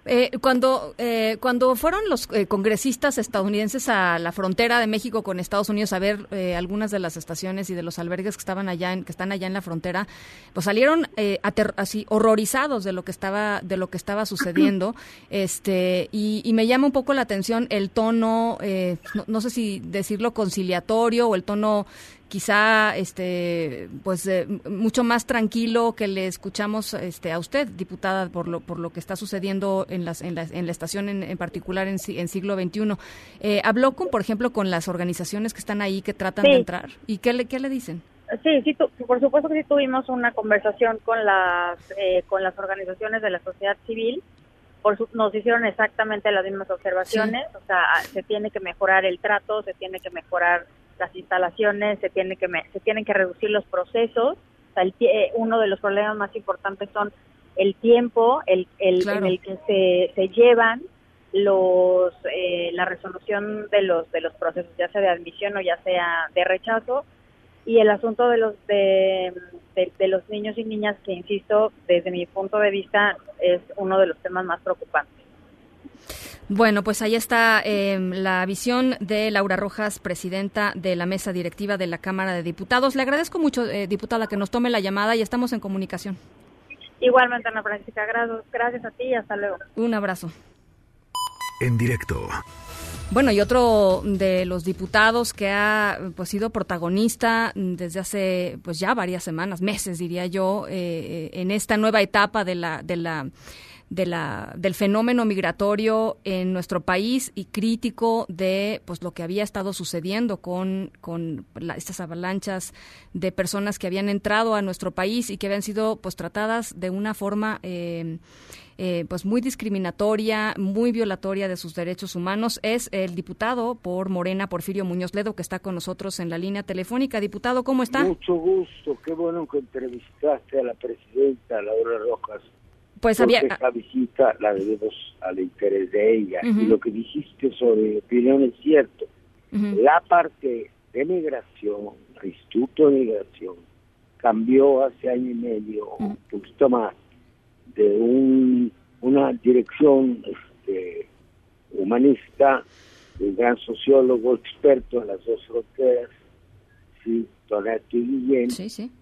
Eh, cuando eh, cuando fueron los eh, congresistas estadounidenses a la frontera de México con Estados Unidos a ver algunas de las estaciones y de los albergues que estaban allá en, que están allá en la frontera, pues salieron así horrorizados de lo que estaba de lo que estaba sucediendo, este y, y me llama un poco la atención el tono, no, no sé si decirlo conciliatorio o el tono quizá este pues eh, mucho más tranquilo que le escuchamos este a usted diputada por lo por lo que está sucediendo en las en la, en la estación en, particular en, en, siglo XXI eh, habló con por ejemplo con las organizaciones que están ahí que tratan de entrar y qué le qué le dicen Sí, sí, por supuesto que sí tuvimos una conversación con las eh, con las organizaciones de la sociedad civil. Por nos hicieron exactamente las mismas observaciones. O sea, se tiene que mejorar el trato, se tiene que mejorar las instalaciones, se, tiene que, se tienen que reducir los procesos. Eh, uno de los problemas más importantes son el tiempo el, el en el que se, se llevan los eh, la resolución de los de los procesos ya sea de admisión o ya sea de rechazo. Y el asunto de los de, de, los niños y niñas que insisto desde mi punto de vista es uno de los temas más preocupantes bueno, pues ahí está em, la visión de Laura Rojas, presidenta de la mesa directiva de la Cámara de Diputados. Le agradezco mucho, eh, diputada, que nos tome la llamada y estamos en comunicación. Igualmente, Ana Francisca, gracias a ti y hasta luego. Un abrazo. En directo. Bueno, y otro de los diputados que ha pues sido protagonista desde hace pues ya varias semanas, meses diría yo, eh, en esta nueva etapa de la de la de la, del fenómeno migratorio en nuestro país y crítico de pues lo que había estado sucediendo con, con estas avalanchas de personas que habían entrado a nuestro país y que habían sido pues tratadas de una forma eh, eh, pues muy discriminatoria, muy violatoria de sus derechos humanos, es el diputado por Morena, Porfirio Muñoz Ledo, que está con nosotros en la línea telefónica. Diputado, ¿cómo está? Mucho gusto, qué bueno que entrevistaste a la presidenta Laura Rojas pues había... esta visita la debemos al interés de ella. Y lo que dijiste sobre opinión es cierto. La parte de migración, el Instituto de Migración, cambió hace año y medio, un poquito más, de un, una dirección este, humanista, un gran sociólogo experto en las dos fronteras, sí, Toneto y Guillén,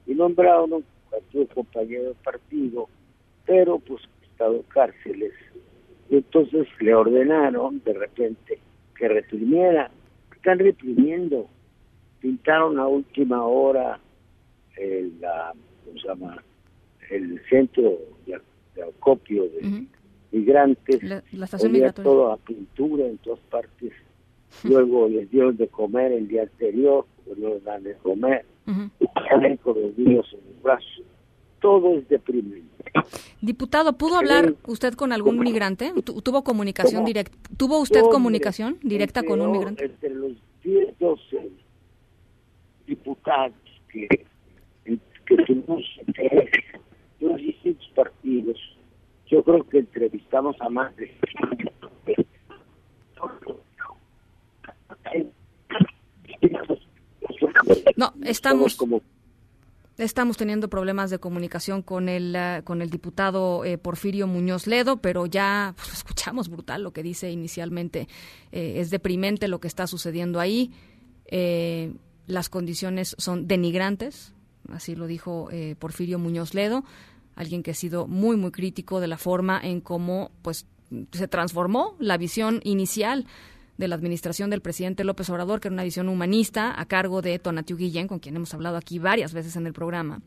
y nombraron a compañero de partido pero pues estado cárceles. Y entonces le ordenaron de repente que reprimiera. Están reprimiendo. Pintaron a última hora el, la, ¿cómo se llama? el centro de, acopio de migrantes. La, la todo a pintura en todas partes. Luego les dieron de comer el día anterior, no les dan de comer. Y con los niños en los brazos todo es deprimente. Diputado, ¿pudo hablar usted con algún migrante? ¿Tuvo comunicación directa? ¿Tuvo usted comunicación directa con un migrante? Entre los 10, 12 diputados que, que tuvimos los distintos partidos, yo creo que entrevistamos a más de no, estamos... como Estamos teniendo problemas de comunicación con el, uh, con el diputado eh, Porfirio Muñoz Ledo, pero ya pues, escuchamos brutal lo que dice inicialmente. Eh, es deprimente lo que está sucediendo ahí. Las condiciones son denigrantes, así lo dijo Porfirio Muñoz Ledo, alguien que ha sido muy, muy crítico de la forma en cómo pues, se transformó la visión inicial de la administración del presidente López Obrador, que era una visión humanista a cargo de Tonatiu Guillén, con quien hemos hablado aquí varias veces en el programa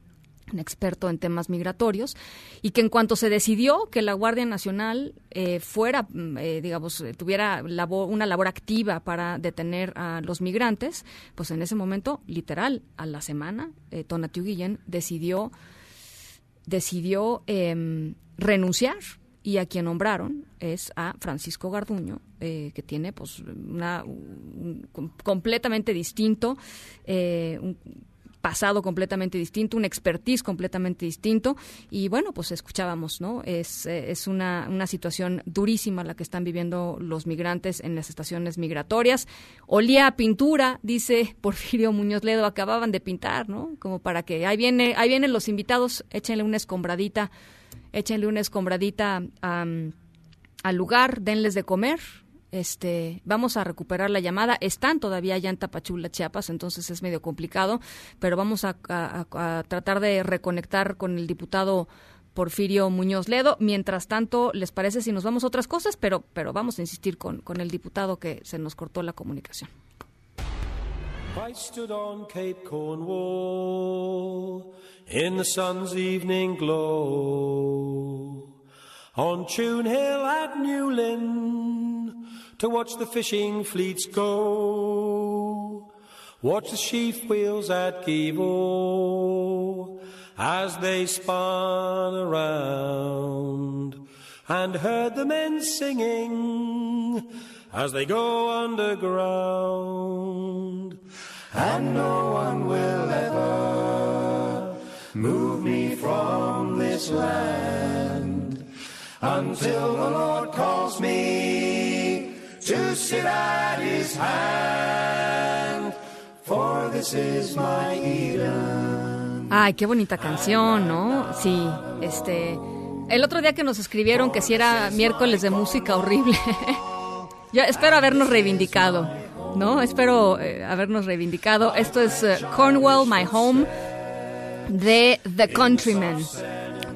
un experto en temas migratorios, y que en cuanto se decidió que la Guardia Nacional eh, fuera, eh, digamos, tuviera labor, una labor activa para detener a los migrantes, pues en ese momento, literal, a la semana, eh, Tonatiu Guillén decidió, decidió eh, renunciar y a quien nombraron es a Francisco Garduño, eh, que tiene pues una un, completamente distinto, eh, un pasado completamente distinto, un expertise completamente distinto y bueno, pues escuchábamos, ¿no? Es, es una, una situación durísima la que están viviendo los migrantes en las estaciones migratorias. Olía a pintura, dice Porfirio Muñoz Ledo, acababan de pintar, ¿no? Como para que ahí viene, ahí vienen los invitados, échenle una escombradita, échenle una escombradita al lugar, denles de comer, este, vamos a recuperar la llamada. Están todavía allá en Tapachula, Chiapas, entonces es medio complicado, pero vamos a, tratar de reconectar con el diputado Porfirio Muñoz Ledo. Mientras tanto, ¿les parece si nos vamos a otras cosas? Pero, pero vamos a insistir con, con el diputado que se nos cortó la comunicación. I in the sun's evening glow. On Tune Hill at Newlyn to watch the fishing fleets go. Watch the sheaf wheels at Givo as they spun around and heard the men singing as they go underground. And no one will ever move me from this land until the Lord calls me to sit at his hand, for this is my Eden. Ay, qué bonita canción, ¿no? Sí, este... El otro día que nos escribieron que si era miércoles de música horrible, yo espero habernos reivindicado, ¿no? Espero eh, habernos reivindicado. Esto es uh, Cornwall, My Home, de The Countrymen.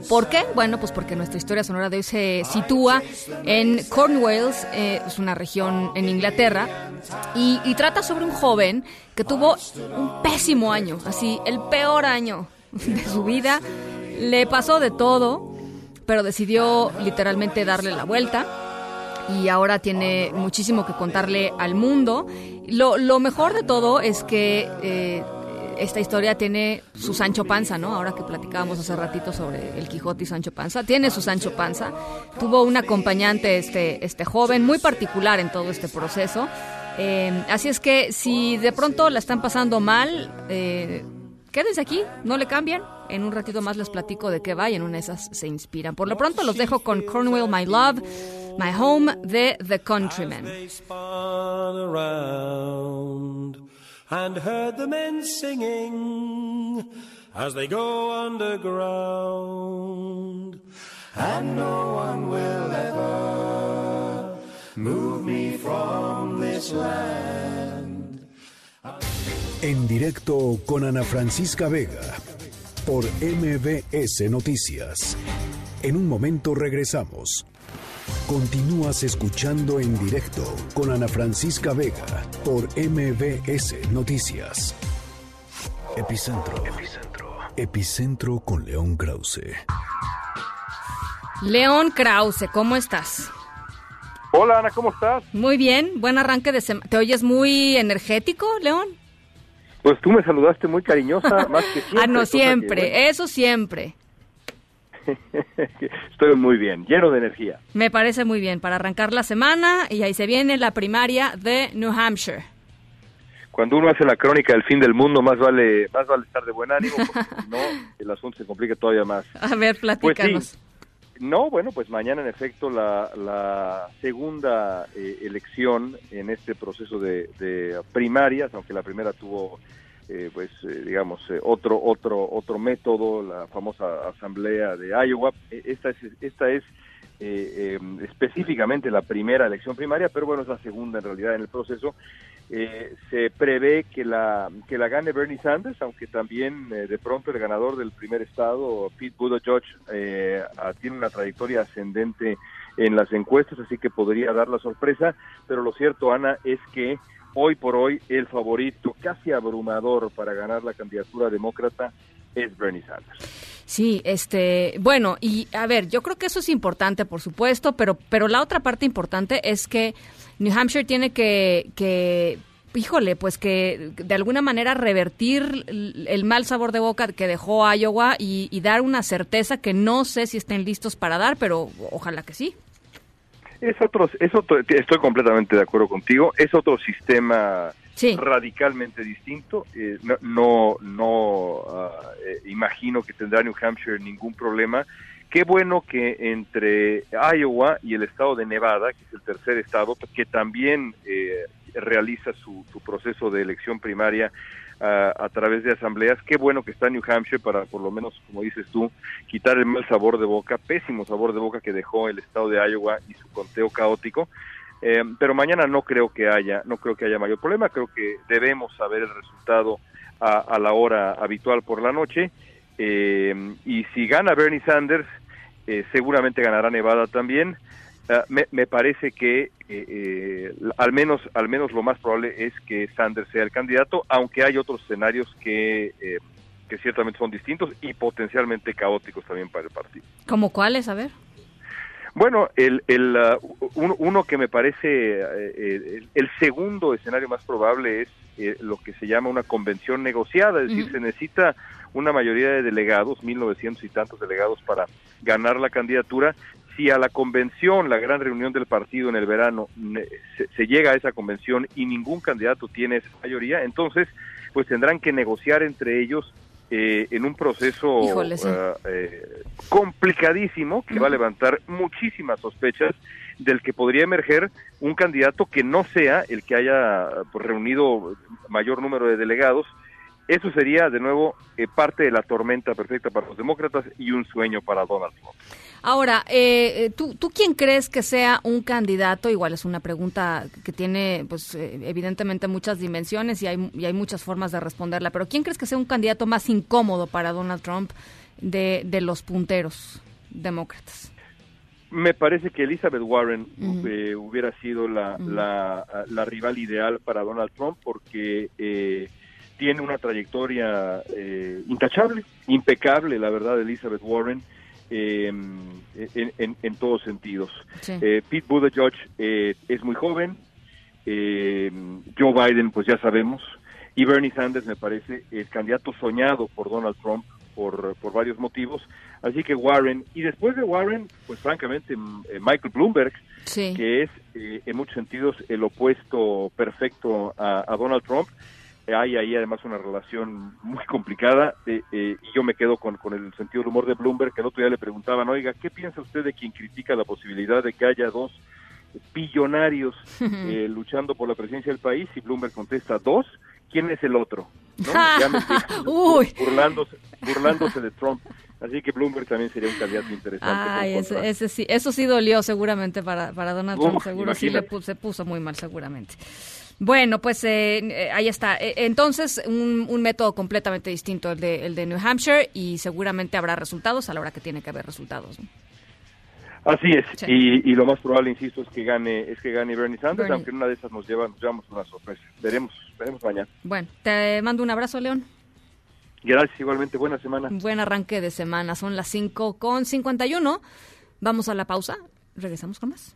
¿Por qué? Bueno, pues porque nuestra historia sonora de hoy se sitúa en Cornwall, eh, es una región en Inglaterra, y, trata sobre un joven que tuvo un pésimo año, así, el peor año de su vida. Le pasó de todo, pero decidió literalmente darle la vuelta y ahora tiene muchísimo que contarle al mundo. Lo, lo mejor de todo es que... Eh, esta historia tiene su Sancho Panza, ¿no? Ahora que platicábamos hace ratito sobre el Quijote y Sancho Panza, tiene su Sancho Panza. Tuvo un acompañante este, este joven muy particular en todo este proceso. Eh, así es que si de pronto la están pasando mal, eh, aquí, no le cambian. En un ratito más les platico de qué va y en una de esas se inspiran. Por lo pronto los dejo con Cornwall My Love, My Home de The Countrymen. And heard the men singing as they go underground. And no one will ever move me from this land. En directo con Ana Francisca Vega por MBS Noticias. En un momento regresamos. Continúas escuchando en directo con Ana Francisca Vega por MBS Noticias. Epicentro. Epicentro. Epicentro con León Krause. León Krause, ¿cómo estás? Hola Ana, ¿cómo estás? Muy bien, buen arranque de semana. ¿Te oyes muy energético, León? Pues tú me saludaste muy cariñosa, más que siempre. ah, no, siempre, eso siempre. Estoy muy bien, lleno de energía. Me parece muy bien para arrancar la semana y ahí se viene la primaria de New Hampshire. Cuando uno hace la crónica del fin del mundo, más vale, más vale estar de buen ánimo, porque si no, el asunto se complica todavía más. A ver, platícanos. Pues sí. No, bueno, pues mañana en efecto la, la segunda eh, elección en este proceso de, de primarias, aunque la primera tuvo eh, pues eh, digamos eh, otro otro otro método la famosa asamblea de Iowa. E- esta es esta es eh, eh, específicamente la primera elección primaria pero bueno es la segunda en realidad en el proceso. Se prevé que la que la gane Bernie Sanders aunque también de pronto el ganador del primer estado Pete Buttigieg tiene una trayectoria ascendente en las encuestas así que podría dar la sorpresa. Pero lo cierto Ana es que hoy por hoy el favorito casi abrumador para ganar la candidatura demócrata es Bernie Sanders. Sí, este, bueno, y a ver, yo creo que eso es importante, por supuesto, pero, pero la otra parte importante es que New Hampshire tiene que, que, híjole, pues que de alguna manera revertir el mal sabor de boca que dejó Iowa y, y dar una certeza que no sé si estén listos para dar, pero ojalá que sí. Es otro, es otro, estoy completamente de acuerdo contigo, es otro sistema radicalmente distinto. eh, no no, no, ah, eh, imagino que tendrá New Hampshire ningún problema. Qué bueno que entre Iowa y el estado de Nevada, que es el tercer estado, que también eh, realiza su, su proceso de elección primaria ah, a través de asambleas, qué bueno que está New Hampshire para, por lo menos, como dices tú, quitar el mal sabor de boca, pésimo sabor de boca que dejó el estado de Iowa y su conteo caótico. Eh, pero mañana no creo que haya, no creo que haya mayor problema. Creo que debemos saber el resultado a, a la hora habitual por la noche. Eh, y si gana Bernie Sanders, eh, seguramente ganará Nevada también. Ah, me, me parece que eh, eh, al menos al menos lo más probable es que Sanders sea el candidato, aunque hay otros escenarios que eh, que ciertamente son distintos y potencialmente caóticos también para el partido. ¿Como cuáles? A ver. Bueno, el, el, ah, uno, uno que me parece eh, el, el segundo escenario más probable es eh, lo que se llama una convención negociada, es decir, se necesita una mayoría de delegados, 1900 y tantos delegados para ganar la candidatura. Si a la convención, la gran reunión del partido en el verano, se, se llega a esa convención y ningún candidato tiene esa mayoría, entonces pues tendrán que negociar entre ellos eh, en un proceso Híjole, sí. ah, eh, complicadísimo que va a levantar muchísimas sospechas del que podría emerger un candidato que no sea el que haya pues, reunido mayor número de delegados. Eso sería, de nuevo, eh, parte de la tormenta perfecta para los demócratas y un sueño para Donald Trump. Ahora, eh, eh, ¿tú, ¿tú quién crees que sea un candidato? Igual es una pregunta que tiene, pues, eh, evidentemente muchas dimensiones y hay, y hay muchas formas de responderla, pero ¿quién crees que sea un candidato más incómodo para Donald Trump de, de los punteros demócratas? Me parece que Elizabeth Warren eh, hubiera sido la, la, la rival ideal para Donald Trump porque eh, tiene una trayectoria eh, intachable, impecable, la verdad, Elizabeth Warren, eh, en, en- en todos sentidos. Sí. Eh, Pete Buttigieg eh, es muy joven, eh, Joe Biden, pues ya sabemos, y Bernie Sanders me parece el candidato soñado por Donald Trump por, por varios motivos. Así que Warren, y después de Warren, pues francamente m- eh, Michael Bloomberg, Sí. que es eh, en muchos sentidos el opuesto perfecto a, a Donald Trump. Hay ahí además una relación muy complicada eh, eh, y yo me quedo con, con el sentido del humor de Bloomberg, que el otro día le preguntaban, oiga, ¿qué piensa usted de quien critica la posibilidad de que haya dos billonarios eh, luchando por la presidencia del país? Y Bloomberg contesta, ¿dos? ¿Quién es el otro? ¿No? Ya me Uy. burlándose, burlándose de Trump. Así que Bloomberg también sería un candidato interesante. Ay, ese, sí, eso sí dolió seguramente para, para Donald Uf, Trump, seguro sí le se puso muy mal seguramente. Bueno, pues eh, eh, ahí está. Eh, entonces, un, un método completamente distinto el de, el de New Hampshire y seguramente habrá resultados a la hora que tiene que haber resultados. ¿no? Así es, Sí. y, y lo más probable, insisto, es que gane, es que gane Bernie Sanders, Bernie. aunque en una de esas nos lleva, nos llevamos una sorpresa. Veremos, veremos mañana. Bueno, te mando un abrazo, León. Gracias, igualmente, buena semana. Buen arranque de semana. Son las 5 con 51. Vamos a la pausa. Regresamos con más.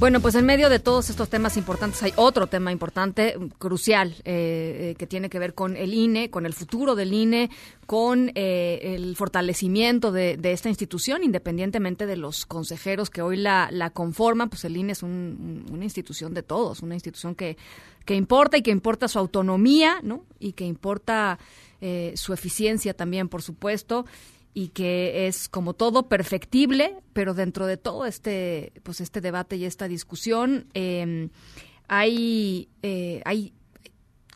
Bueno, pues en medio de todos estos temas importantes hay otro tema importante, crucial, eh, eh, que tiene que ver con el INE, con el futuro del INE, con eh, el fortalecimiento de, esta institución, independientemente de los consejeros que hoy la, conforman, pues el INE es una institución de todos, una institución que, que importa y que importa su autonomía, ¿no? Y que importa su eficiencia también, por supuesto y que es como todo perfectible, pero dentro de todo este, pues este debate y esta discusión em, hay, eh, hay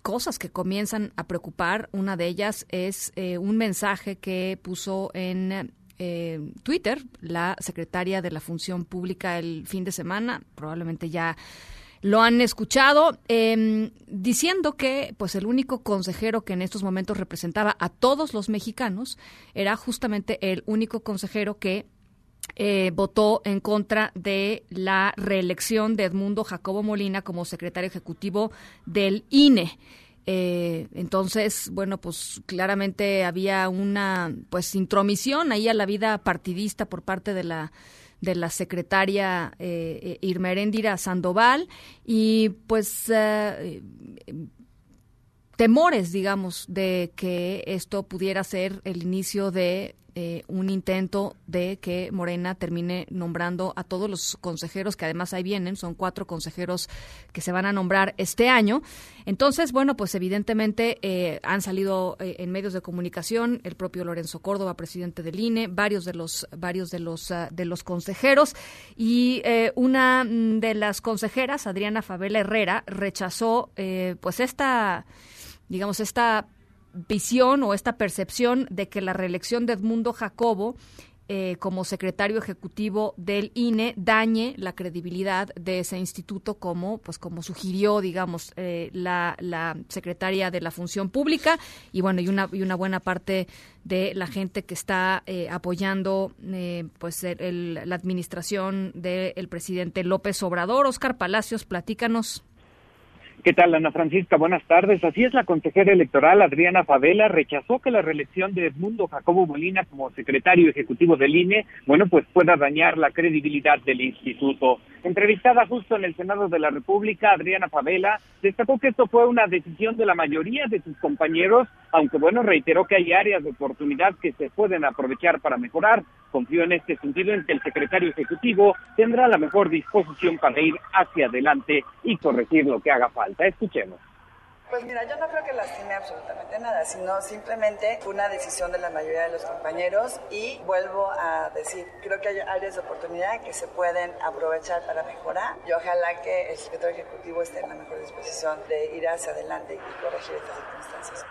cosas que comienzan a preocupar. Una de ellas es eh, un mensaje que puso en eh, Twitter la secretaria de la Función Pública el fin de semana, probablemente ya lo han escuchado, em, diciendo que pues el único consejero que en estos momentos representaba a todos los mexicanos era justamente el único consejero que eh, votó en contra de la reelección de Edmundo Jacobo Molina como secretario ejecutivo del INE. Eh, entonces, bueno, pues claramente había una pues intromisión ahí a la vida partidista por parte de la de la secretaria eh, Irmeréndira Sandoval. Y pues eh, temores, digamos, de que esto pudiera ser el inicio de eh, un intento de que Morena termine nombrando a todos los consejeros que además ahí vienen, son cuatro consejeros que se van a nombrar este año. Entonces, bueno, pues evidentemente eh, han salido eh, en medios de comunicación el propio Lorenzo Córdoba, presidente del INE, varios de los varios de los ah, de los consejeros y una mm, de las consejeras, Adriana Favela Herrera, rechazó pues esta digamos esta visión o esta percepción de que la reelección de Edmundo Jacobo eh, como secretario ejecutivo del INE dañe la credibilidad de ese instituto como pues como sugirió digamos eh, la, la, secretaria de la función pública. Y bueno y una y una buena parte de la gente que está eh, apoyando pues la administración del presidente López Obrador. Oscar Palacios platícanos ¿Qué tal, Ana Francisca? Buenas tardes. Así es, la consejera electoral Adriana Favela rechazó que la reelección de Edmundo Jacobo Molina como secretario ejecutivo del INE, bueno, pues pueda dañar la credibilidad del instituto. Entrevistada justo en el Senado de la República, Adriana Favela destacó que esto fue una decisión de la mayoría de sus compañeros, aunque bueno, reiteró que hay áreas de oportunidad que se pueden aprovechar para mejorar. Confió en este sentido en que el secretario ejecutivo tendrá la mejor disposición para ir hacia adelante y corregir lo que haga falta. Escuchemos. Pues mira, yo no creo que lastime absolutamente nada, sino simplemente una decisión de la mayoría de los compañeros y vuelvo a decir, creo que hay áreas de oportunidad que se pueden aprovechar para mejorar y ojalá que el secretario ejecutivo esté en la mejor disposición de ir hacia adelante y corregir estas circunstancias.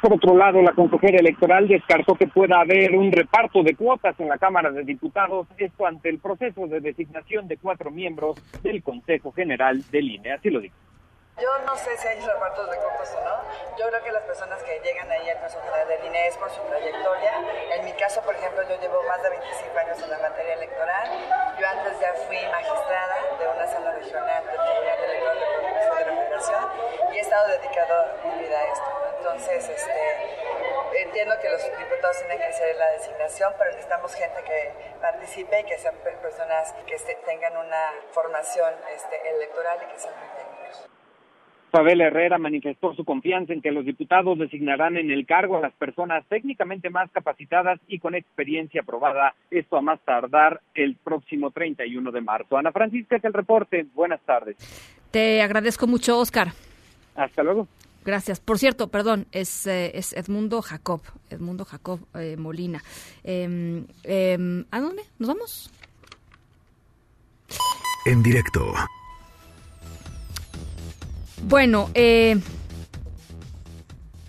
Por otro lado, la consejera electoral descartó que pueda haber un reparto de cuotas en la Cámara de Diputados, esto ante el proceso de designación de cuatro miembros del Consejo General del INE. Así lo dijo. Yo no sé si hay repartos de cupos o no. Yo creo que las personas que llegan ahí al Consejo General del INE es por su trayectoria. En mi caso, por ejemplo, yo llevo más de 25 años en la materia electoral. Yo antes ya fui magistrada de una sala regional del Tribunal Electoral de la de la Federación y he estado dedicado mi vida a esto. Entonces, este, entiendo que los diputados tienen que hacer la designación, pero necesitamos gente que participe y que sean personas que tengan una formación este, electoral y que sean muy. Pavel Herrera manifestó su confianza en que los diputados designarán en el cargo a las personas técnicamente más capacitadas y con experiencia probada, esto a más tardar el próximo 31 de marzo. Ana Francisca, es el reporte. Buenas tardes. Te agradezco mucho, Oscar. Hasta luego. Gracias. Por cierto, perdón, es, eh, es Edmundo Jacob, Edmundo Jacob eh, Molina. Em, ¿A dónde? ¿Nos vamos? En directo. Bueno, eh,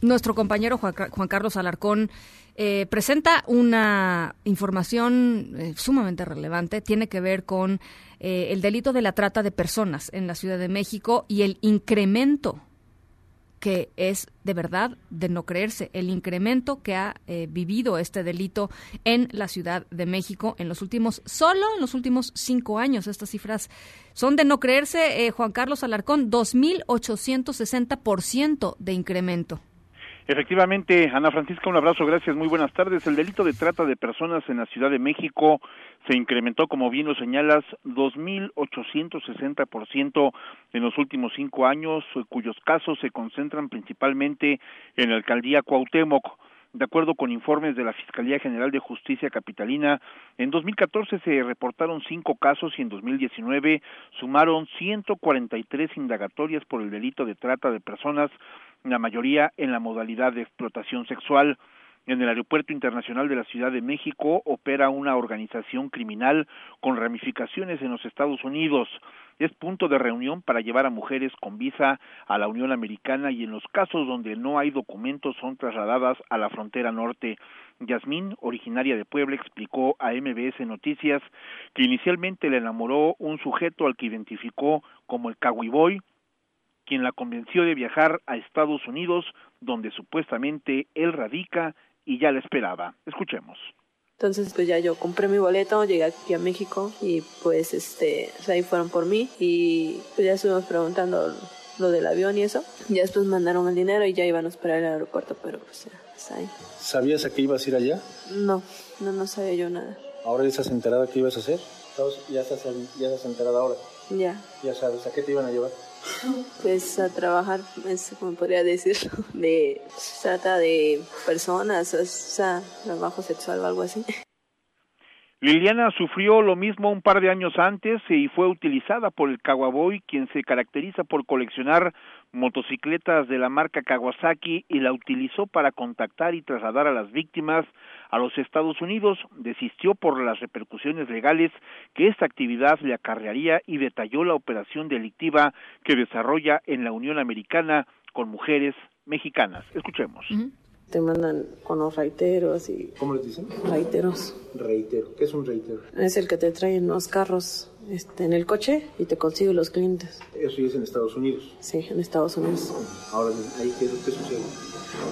nuestro compañero Juan, Carlos Alarcón eh, presenta una información eh, sumamente relevante. Tiene que ver con el delito de la trata de personas en la Ciudad de México y el incremento que es de verdad de no creerse el incremento que ha eh, vivido este delito en la Ciudad de México en los últimos, solo en los últimos cinco años. Estas cifras son de no creerse, eh, Juan Carlos Alarcón, 2.860% de incremento. Efectivamente, Ana Francisca, un abrazo, gracias, muy buenas tardes. El delito de trata de personas en la Ciudad de México se incrementó, como bien lo señalas, 2.860% en los últimos cinco años, cuyos casos se concentran principalmente en la alcaldía Cuauhtémoc. De acuerdo con informes de la Fiscalía General de Justicia Capitalina, en 2014 se reportaron cinco casos y en 2019 sumaron 143 indagatorias por el delito de trata de personas la mayoría en la modalidad de explotación sexual. En el Aeropuerto Internacional de la Ciudad de México opera una organización criminal con ramificaciones en los Estados Unidos. Es punto de reunión para llevar a mujeres con visa a la Unión Americana y en los casos donde no hay documentos son trasladadas a la frontera norte. Yasmín, originaria de Puebla, explicó a MBS Noticias que inicialmente le enamoró un sujeto al que identificó como el Caguiboy, quien la convenció de viajar a Estados Unidos, donde supuestamente él radica y ya la esperaba. Escuchemos. Entonces pues ya yo compré mi boleto, llegué aquí a México y pues este, ahí fueron por mí y pues ya estuvimos preguntando lo del avión y eso. Ya después mandaron el dinero y ya iban a esperar el aeropuerto, pero pues ya está ahí. ¿Sabías a qué ibas a ir allá? No, no, no sabía yo nada. ¿Ahora ya estás enterada qué ibas a hacer? Ya estás, ya estás enterada ahora. Ya. Ya sabes, ¿a qué te iban a llevar? Pues a trabajar, como podría decir, de trata de personas, o sea, trabajo sexual o algo así. Liliana sufrió lo mismo un par de años antes y fue utilizada por el Kawaboy, quien se caracteriza por coleccionar motocicletas de la marca Kawasaki y la utilizó para contactar y trasladar a las víctimas a los Estados Unidos. Desistió por las repercusiones legales que esta actividad le acarrearía y detalló la operación delictiva que desarrolla en la Unión Americana con mujeres mexicanas. Escuchemos te mandan con los reiteros y... ¿Cómo les dicen? Reiteros. Reitero. ¿Qué es un reitero? Es el que te trae en los carros este, en el coche y te consigue los clientes. ¿Eso ya es en Estados Unidos? Sí, en Estados Unidos. Ahora, ¿ahí qué, qué sucede?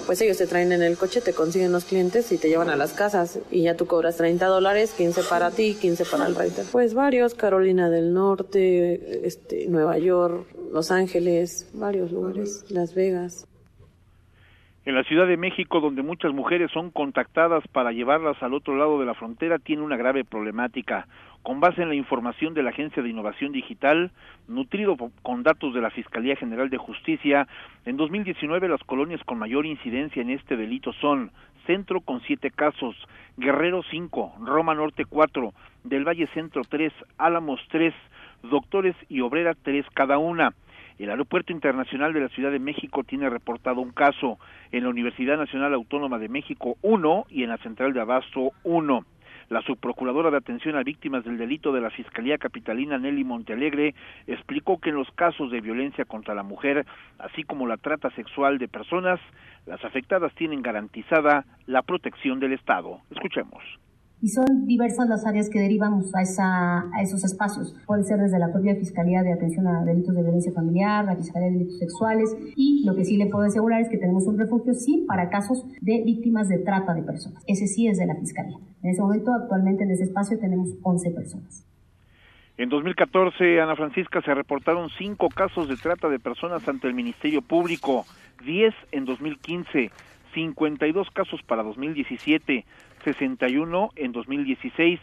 Pues ellos te traen en el coche, te consiguen los clientes y te llevan a las casas y ya tú cobras 30 dólares, 15 para ti, 15 para el reiter. Pues varios, Carolina del Norte, este, Nueva York, Los Ángeles, varios lugares, Las Vegas. En la Ciudad de México, donde muchas mujeres son contactadas para llevarlas al otro lado de la frontera, tiene una grave problemática. Con base en la información de la Agencia de Innovación Digital, nutrido con datos de la Fiscalía General de Justicia, en 2019 las colonias con mayor incidencia en este delito son Centro con siete casos, Guerrero cinco, Roma Norte cuatro, del Valle Centro tres, Álamos tres, Doctores y Obrera tres cada una. El Aeropuerto Internacional de la Ciudad de México tiene reportado un caso, en la Universidad Nacional Autónoma de México uno y en la Central de Abasto uno. La subprocuradora de atención a víctimas del delito de la Fiscalía Capitalina Nelly Montealegre explicó que en los casos de violencia contra la mujer, así como la trata sexual de personas, las afectadas tienen garantizada la protección del Estado. Escuchemos y son diversas las áreas que derivamos a, esa, a esos espacios. Puede ser desde la propia Fiscalía de Atención a Delitos de Violencia Familiar, la Fiscalía de Delitos Sexuales y lo que sí le puedo asegurar es que tenemos un refugio, sí, para casos de víctimas de trata de personas. Ese sí es de la Fiscalía. En ese momento, actualmente en ese espacio tenemos 11 personas. En 2014, Ana Francisca, se reportaron cinco casos de trata de personas ante el Ministerio Público, 10 en 2015, 52 casos para 2017, 61 en 2016,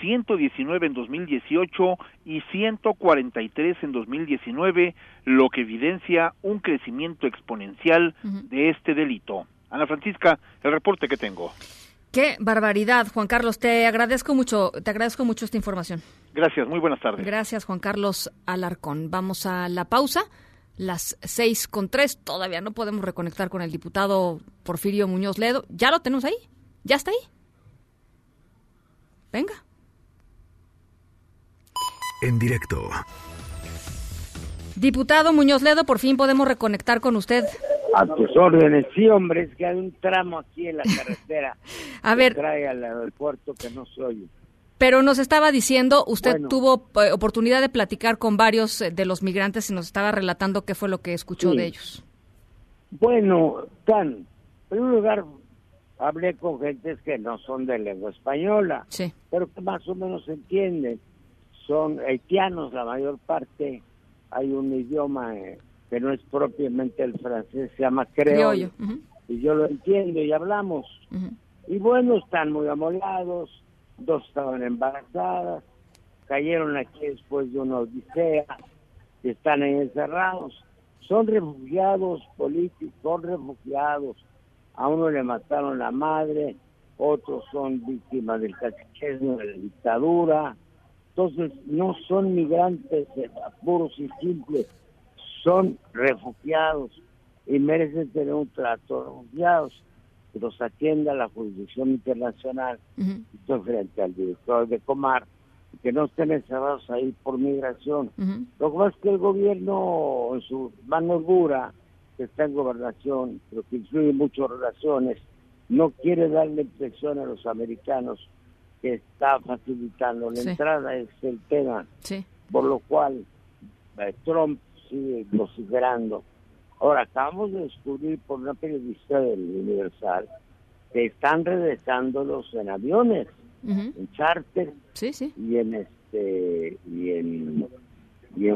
119 en 2018 y 143 en 2019, lo que evidencia un crecimiento exponencial de este delito. Ana Francisca, el reporte que tengo. Qué barbaridad, Juan Carlos. Te agradezco mucho, te agradezco mucho esta información. Gracias, muy buenas tardes. Gracias, Juan Carlos Alarcón. Vamos a la pausa. Las seis con tres. Todavía no podemos reconectar con el diputado Porfirio Muñoz Ledo. ¿Ya lo tenemos ahí? ¿Ya está ahí? Venga. En directo. Diputado Muñoz Ledo, por fin podemos reconectar con usted. A tus órdenes, sí, hombre, es que hay un tramo aquí en la carretera. a ver. trae al aeropuerto que no soy. Pero nos estaba diciendo, usted tuvo eh, oportunidad de platicar con varios eh, de los migrantes y nos estaba relatando qué fue lo que escuchó de ellos. Bueno, tan, en primer lugar, hablé con gentes que no son de lengua española, pero que más o menos entienden. Son haitianos la mayor parte. Hay un idioma eh, que no es propiamente el francés, se llama creol. y yo lo entiendo y hablamos. Y bueno, están muy amolados, dos estaban embarazadas, cayeron aquí después de una odisea, están ahí encerrados. Son refugiados políticos, son refugiados. A uno le mataron la madre, otros son víctimas del catequismo de la dictadura. Entonces, no son migrantes eh, puros y simples, son refugiados y merecen tener un trato de refugiados que los atienda la jurisdicción internacional. Estoy frente al director de Comar, que no estén encerrados ahí por migración. Lo que pasa es que el gobierno, en su mano dura, que está en gobernación, pero que incluye muchas relaciones, no quiere darle impresión a los americanos que está facilitando la entrada, es el tema. Por lo cual eh, Trump sigue vociferando. Ahora, acabamos de descubrir por una periodista del Universal que están regresándolos en aviones, en charter y en este y en, y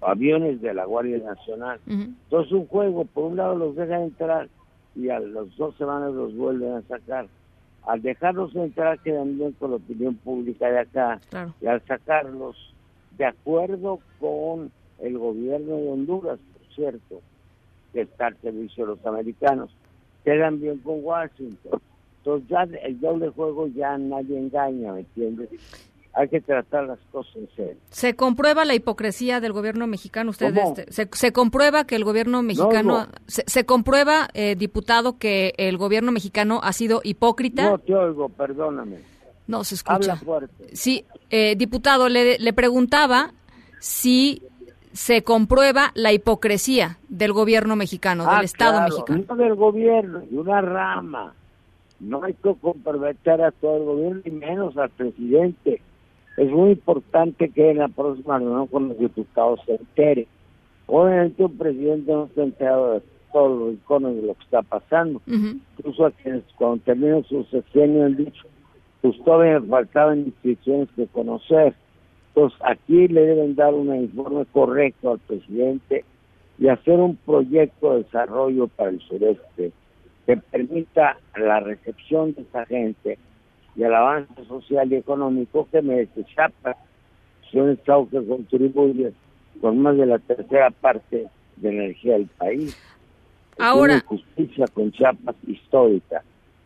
aviones de la Guardia Nacional. Entonces un juego, por un lado los dejan entrar y a las dos semanas los vuelven a sacar. Al dejarlos entrar quedan bien con la opinión pública de acá y al sacarlos, de acuerdo con el gobierno de Honduras, por cierto, que está al servicio de los americanos, quedan bien con Washington. Entonces ya el doble juego ya nadie engaña, ¿me entiendes? Hay que tratar las cosas en serio. ¿Se comprueba la hipocresía del gobierno mexicano? Ustedes, este, se, comprueba que el gobierno mexicano, Se, comprueba, eh, diputado, que el gobierno mexicano ha sido hipócrita? No te oigo, perdóname. No, se escucha. Sí, eh, diputado, le, le preguntaba si se comprueba la hipocresía del gobierno mexicano, del ah, Estado mexicano. No del gobierno, de una rama. No hay que comprometer a todo el gobierno, ni menos al presidente es muy importante que en la próxima reunión con los diputados se entere. Obviamente un presidente no está enterado de todos los iconos de lo que está pasando. Incluso a quienes cuando terminan su sexenio han dicho, pues todavía me faltaban instituciones que conocer. Entonces aquí le deben dar un informe correcto al presidente y hacer un proyecto de desarrollo para el sureste que permita la recepción de esa gente y al avance social y económico que merece Chiapas. Es un estado que contribuye con más de la tercera parte de energía del país. Ahora. justicia con Chiapas histórica.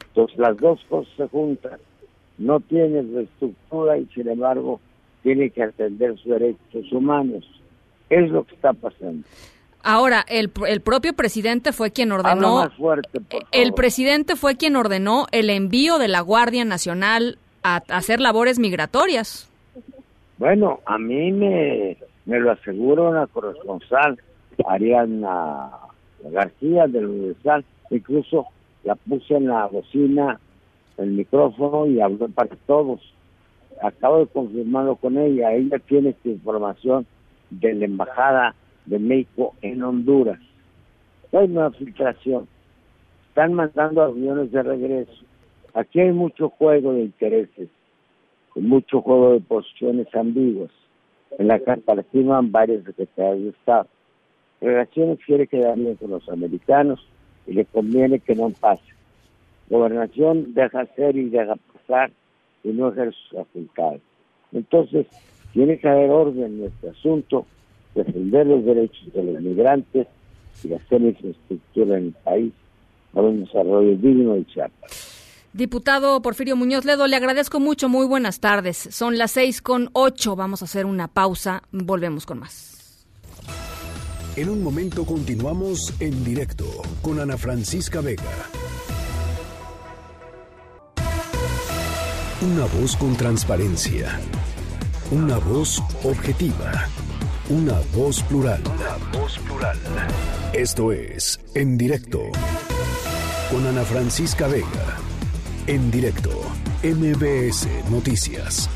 Entonces las dos cosas se juntan. No tiene reestructura y sin embargo tiene que atender sus derechos humanos. Es lo que está pasando. Ahora, el, el propio presidente fue quien ordenó. el presidente fue quien ordenó el envío de la Guardia Nacional a, hacer labores migratorias. Bueno, a mí me, me lo aseguró una corresponsal, Ariana García del Universal, incluso la puse en la bocina, el micrófono y habló para todos. Acabo de confirmarlo con ella, ella tiene esta información de la embajada de México en Honduras. Hay una filtración. Están mandando aviones de regreso. Aquí hay mucho juego de intereses, mucho juego de posiciones ambiguas. En la carta le firman varios secretarios de Estado. Relaciones quiere quedar bien con los americanos y le conviene que no pase. Gobernación deja hacer y deja pasar y no ejerce sus facultades. Entonces, tiene que haber orden en este asunto defender los derechos de los migrantes y hacer infraestructura en el país para un desarrollo digno y Chiapas. Diputado Porfirio Muñoz Ledo, le agradezco mucho. Muy buenas tardes. Son las seis con ocho. Vamos a hacer una pausa. Volvemos con más. En un momento continuamos en directo con Ana Francisca Vega. Una voz con transparencia. Una voz objetiva. Una voz plural. Una voz plural. Esto es En Directo. Con Ana Francisca Vega. En directo. MBS Noticias.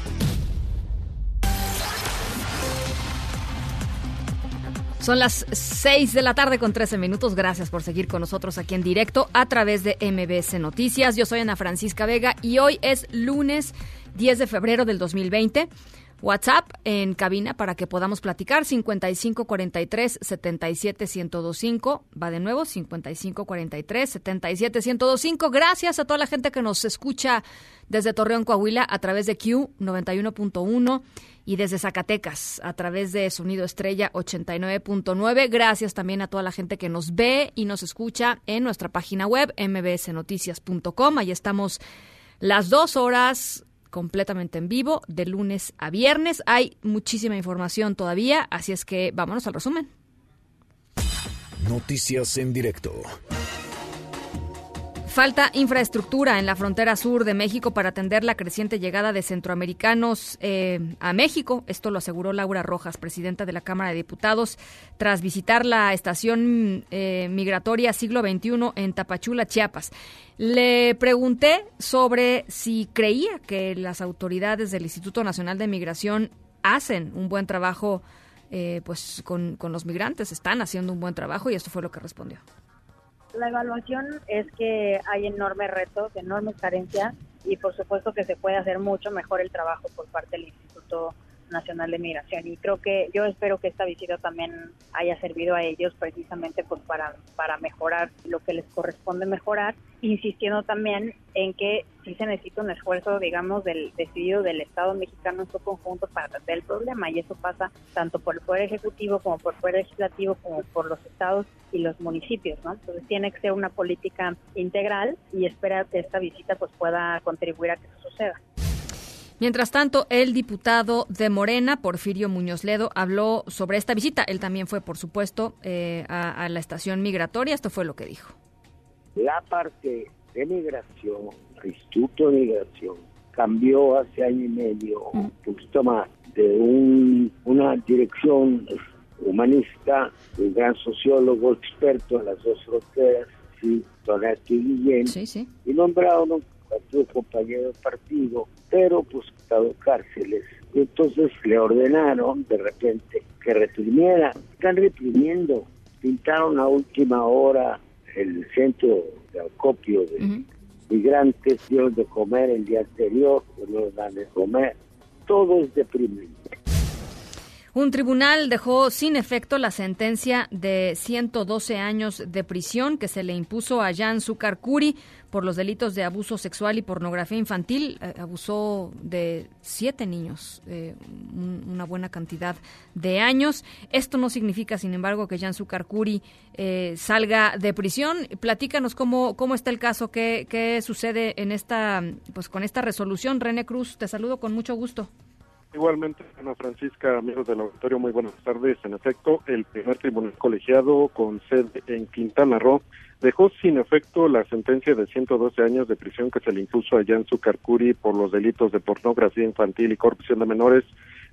Son las 6 de la tarde con 13 minutos. Gracias por seguir con nosotros aquí en directo a través de MBS Noticias. Yo soy Ana Francisca Vega y hoy es lunes 10 de febrero del 2020 WhatsApp en cabina para que podamos platicar 5543 77125 va de nuevo 5543 77125 gracias a toda la gente que nos escucha desde Torreón Coahuila a través de Q 91.1 y desde Zacatecas a través de Sonido Estrella 89.9. Gracias también a toda la gente que nos ve y nos escucha en nuestra página web mbsnoticias.com. Ahí estamos las dos horas completamente en vivo de lunes a viernes. Hay muchísima información todavía, así es que vámonos al resumen. Noticias en directo. Falta infraestructura en la frontera sur de México para atender la creciente llegada de centroamericanos eh, a México. Esto lo aseguró Laura Rojas, presidenta de la Cámara de Diputados, tras visitar la estación eh, migratoria siglo XXI en Tapachula, Chiapas. Le pregunté sobre si creía que las autoridades del Instituto Nacional de Migración hacen un buen trabajo eh, pues con, con los migrantes, están haciendo un buen trabajo y esto fue lo que respondió. La evaluación es que hay enormes retos, enormes carencias y por supuesto que se puede hacer mucho mejor el trabajo por parte del Instituto Nacional de Migración y creo que yo espero que esta visita también haya servido a ellos precisamente pues para, para mejorar lo que les corresponde mejorar, insistiendo también en que sí se necesita un esfuerzo, digamos, del decidido del Estado mexicano en su conjunto para atender el problema y eso pasa tanto por el Poder Ejecutivo como por el Poder Legislativo como por los estados y los municipios, ¿no? Entonces tiene que ser una política integral y espera que esta visita pues pueda contribuir a que eso suceda. Mientras tanto, el diputado de Morena, Porfirio Muñoz Ledo, habló sobre esta visita. Él también fue, por supuesto, eh, a, la estación migratoria. Esto fue lo que dijo. La parte de migración, el Instituto de Migración, cambió hace año y medio, un poquito más, de una dirección humanista, un gran sociólogo experto en las dos fronteras, sí, Tonetti Guillén, y nombrado un compañero de partido pero pues estado cárceles. Entonces le ordenaron de repente que reprimiera. Están reprimiendo. Pintaron a última hora el centro de acopio de migrantes, dieron de comer el día anterior, no dan de comer. Todo es deprimente. Un tribunal dejó sin efecto la sentencia de 112 años de prisión que se le impuso a Jan Sukarkuri por los delitos de abuso sexual y pornografía infantil. Eh, abusó de siete niños, eh, una buena cantidad de años. Esto no significa, sin embargo, que Jan Sukarkuri eh, salga de prisión. Platícanos cómo, cómo está el caso, qué, qué sucede en esta, pues con esta resolución. René Cruz, te saludo con mucho gusto. Igualmente, Ana Francisca, amigos del auditorio, muy buenas tardes. En efecto, el primer tribunal colegiado con sede en Quintana Roo dejó sin efecto la sentencia de 112 años de prisión que se le impuso a Jan Sukarkuri por los delitos de pornografía infantil y corrupción de menores.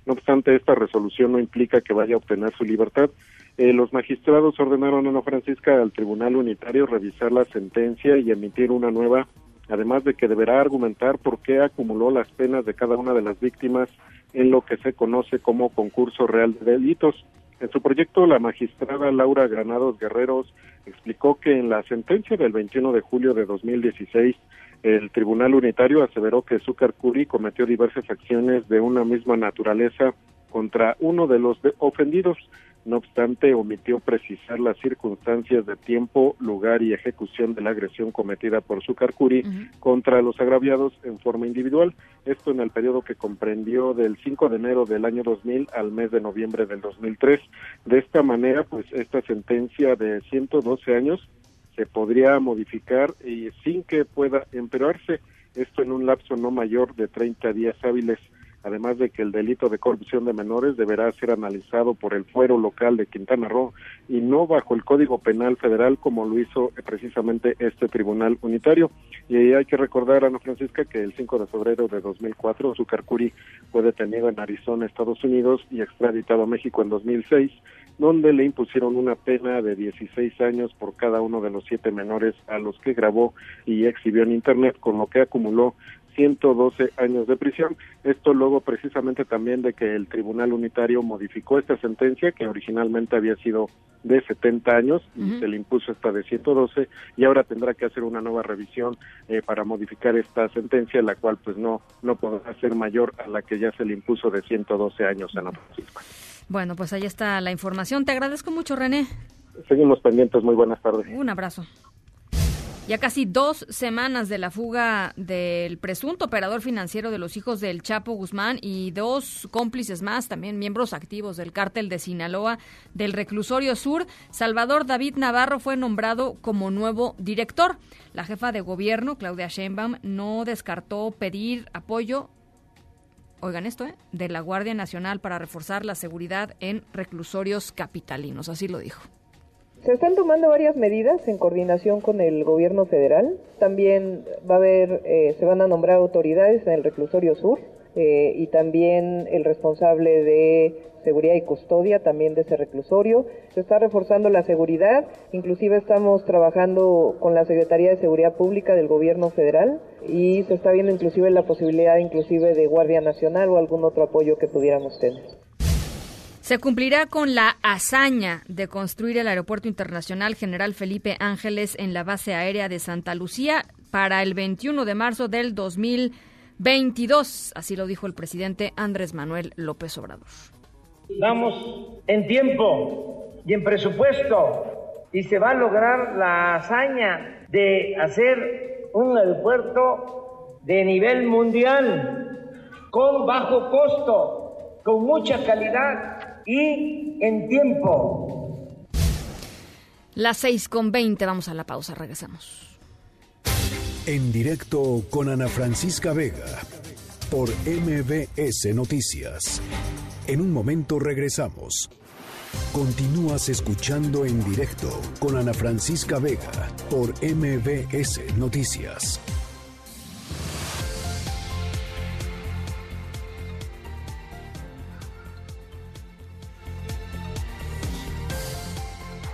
No obstante, esta resolución no implica que vaya a obtener su libertad. Eh, los magistrados ordenaron a Ana Francisca al Tribunal Unitario revisar la sentencia y emitir una nueva, además de que deberá argumentar por qué acumuló las penas de cada una de las víctimas en lo que se conoce como concurso real de delitos. En su proyecto, la magistrada Laura Granados Guerreros explicó que en la sentencia del 21 de julio de 2016, el Tribunal Unitario aseveró que Zúcar Curi cometió diversas acciones de una misma naturaleza contra uno de los ofendidos, no obstante, omitió precisar las circunstancias de tiempo, lugar y ejecución de la agresión cometida por Sucarcuri contra los agraviados en forma individual. Esto en el periodo que comprendió del 5 de enero del año 2000 al mes de noviembre del 2003. De esta manera, pues esta sentencia de 112 años se podría modificar y sin que pueda empeorarse. Esto en un lapso no mayor de 30 días hábiles además de que el delito de corrupción de menores deberá ser analizado por el fuero local de Quintana Roo y no bajo el Código Penal Federal como lo hizo precisamente este tribunal unitario. Y hay que recordar, Ana Francisca, que el 5 de febrero de 2004 Zucarcuri fue detenido en Arizona, Estados Unidos y extraditado a México en 2006 donde le impusieron una pena de 16 años por cada uno de los siete menores a los que grabó y exhibió en Internet, con lo que acumuló 112 años de prisión. Esto luego precisamente también de que el Tribunal Unitario modificó esta sentencia que originalmente había sido de 70 años y se le impuso esta de 112 y ahora tendrá que hacer una nueva revisión eh, para modificar esta sentencia, la cual pues no no podrá ser mayor a la que ya se le impuso de 112 años a Ana Francisco. Bueno, pues ahí está la información. Te agradezco mucho, René. Seguimos pendientes. Muy buenas tardes. Un abrazo. Ya casi dos semanas de la fuga del presunto operador financiero de los hijos del Chapo Guzmán y dos cómplices más, también miembros activos del cártel de Sinaloa del reclusorio sur, Salvador David Navarro fue nombrado como nuevo director. La jefa de gobierno, Claudia Sheinbaum, no descartó pedir apoyo oigan esto, ¿eh? de la Guardia Nacional para reforzar la seguridad en reclusorios capitalinos, así lo dijo. Se están tomando varias medidas en coordinación con el gobierno federal. También va a haber, eh, se van a nombrar autoridades en el reclusorio sur eh, y también el responsable de seguridad y custodia también de ese reclusorio. Se está reforzando la seguridad, inclusive estamos trabajando con la Secretaría de Seguridad Pública del Gobierno Federal y se está viendo inclusive la posibilidad inclusive de Guardia Nacional o algún otro apoyo que pudiéramos tener. Se cumplirá con la hazaña de construir el Aeropuerto Internacional General Felipe Ángeles en la base aérea de Santa Lucía para el 21 de marzo del 2022, así lo dijo el presidente Andrés Manuel López Obrador. Vamos en tiempo y en presupuesto y se va a lograr la hazaña de hacer un aeropuerto de nivel mundial con bajo costo, con mucha calidad y en tiempo. Las seis con veinte, vamos a la pausa, regresamos. En directo con Ana Francisca Vega por MBS Noticias. En un momento regresamos. Continúas escuchando en directo con Ana Francisca Vega por MBS Noticias.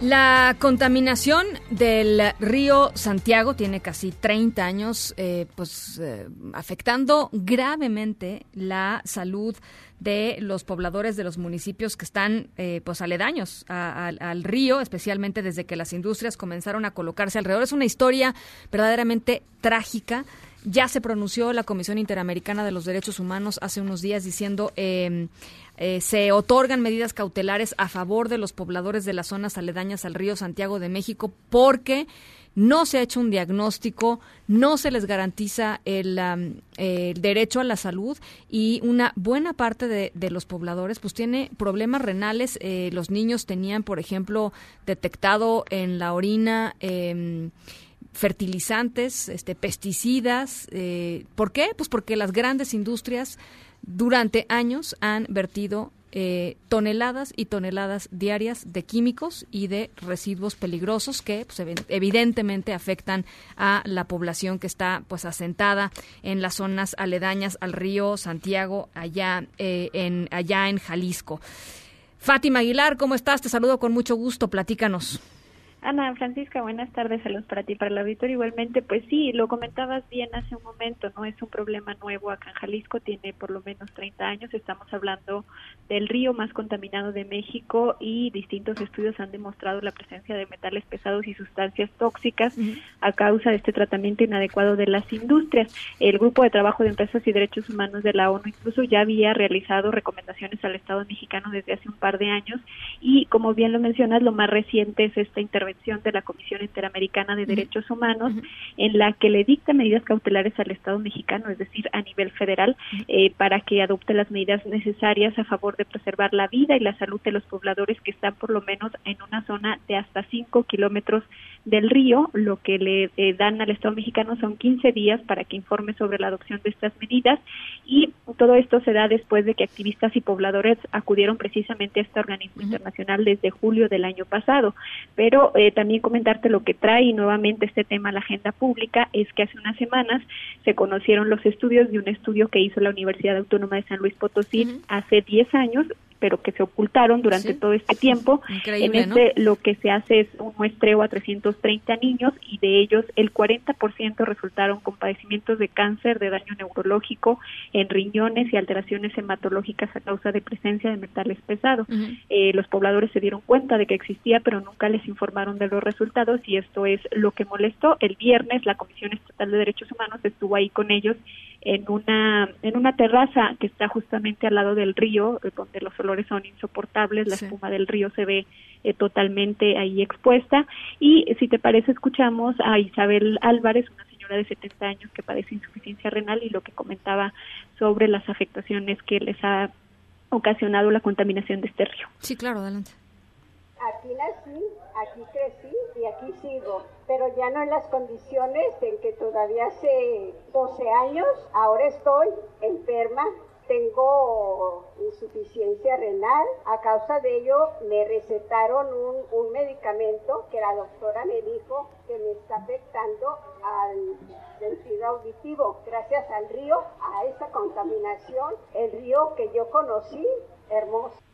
La contaminación del río Santiago tiene casi 30 años, eh, pues eh, afectando gravemente la salud de los pobladores de los municipios que están eh, pues aledaños al río, especialmente desde que las industrias comenzaron a colocarse alrededor. Es una historia verdaderamente trágica. Ya se pronunció la Comisión Interamericana de los Derechos Humanos hace unos días diciendo eh, eh, se otorgan medidas cautelares a favor de los pobladores de las zonas aledañas al río Santiago de México porque no se ha hecho un diagnóstico, no se les garantiza el, derecho a la salud y una buena parte de, los pobladores pues tiene problemas renales. Eh, los niños tenían, por ejemplo, detectado en la orina em, fertilizantes, este, pesticidas. Eh, ¿Por qué? Pues porque las grandes industrias durante años han vertido eh, toneladas y toneladas diarias de químicos y de residuos peligrosos que pues, evidentemente afectan a la población que está pues asentada en las zonas aledañas al río Santiago allá eh, en allá en Jalisco. Fátima Aguilar, ¿cómo estás? Te saludo con mucho gusto. Platícanos. Ana Francisca, buenas tardes, saludos para ti, para el auditorio. Igualmente, pues sí, lo comentabas bien hace un momento, no es un problema nuevo acá en Jalisco, tiene por lo menos 30 años, estamos hablando del río más contaminado de México y distintos estudios han demostrado la presencia de metales pesados y sustancias tóxicas a causa de este tratamiento inadecuado de las industrias. El Grupo de Trabajo de Empresas y Derechos Humanos de la ONU incluso ya había realizado recomendaciones al Estado mexicano desde hace un par de años y, como bien lo mencionas, lo más reciente es esta intervención de la Comisión Interamericana de Derechos Humanos, en la que le dicta medidas cautelares al Estado mexicano, es decir, a nivel federal, eh, para que adopte las medidas necesarias a favor de preservar la vida y la salud de los pobladores que están por lo menos en una zona de hasta 5 kilómetros del río. Lo que le eh, dan al Estado mexicano son 15 días para que informe sobre la adopción de estas medidas. Y todo esto se da después de que activistas y pobladores acudieron precisamente a este organismo internacional desde julio del año pasado. Pero eh, también comentarte lo que trae nuevamente este tema a la agenda pública es que hace unas semanas se conocieron los estudios de un estudio que hizo la Universidad Autónoma de San Luis Potosí hace 10 años pero que se ocultaron durante todo este tiempo. en este lo que se hace es un muestreo a 330 niños y de ellos el 40% resultaron con padecimientos de cáncer, de daño neurológico, en riñones y alteraciones hematológicas a causa de presencia de metales pesados. Eh, los pobladores se dieron cuenta de que existía, pero nunca les informaron de los resultados y esto es lo que molestó. El viernes la Comisión Estatal de Derechos Humanos estuvo ahí con ellos en una en una terraza que está justamente al lado del río eh, donde los olores son insoportables la espuma del río se ve eh, totalmente ahí expuesta y si te parece escuchamos a Isabel Álvarez una señora de 70 años que padece insuficiencia renal y lo que comentaba sobre las afectaciones que les ha ocasionado la contaminación de este río. Sí, claro, adelante. Aquí nací, aquí crecí y aquí sigo, pero ya no en las condiciones en que todavía hace 12 años, ahora estoy enferma, tengo insuficiencia renal, a causa de ello me recetaron un, un medicamento que la doctora me dijo que me está afectando al sentido auditivo, gracias al río, a esa contaminación, el río que yo conocí, hermoso.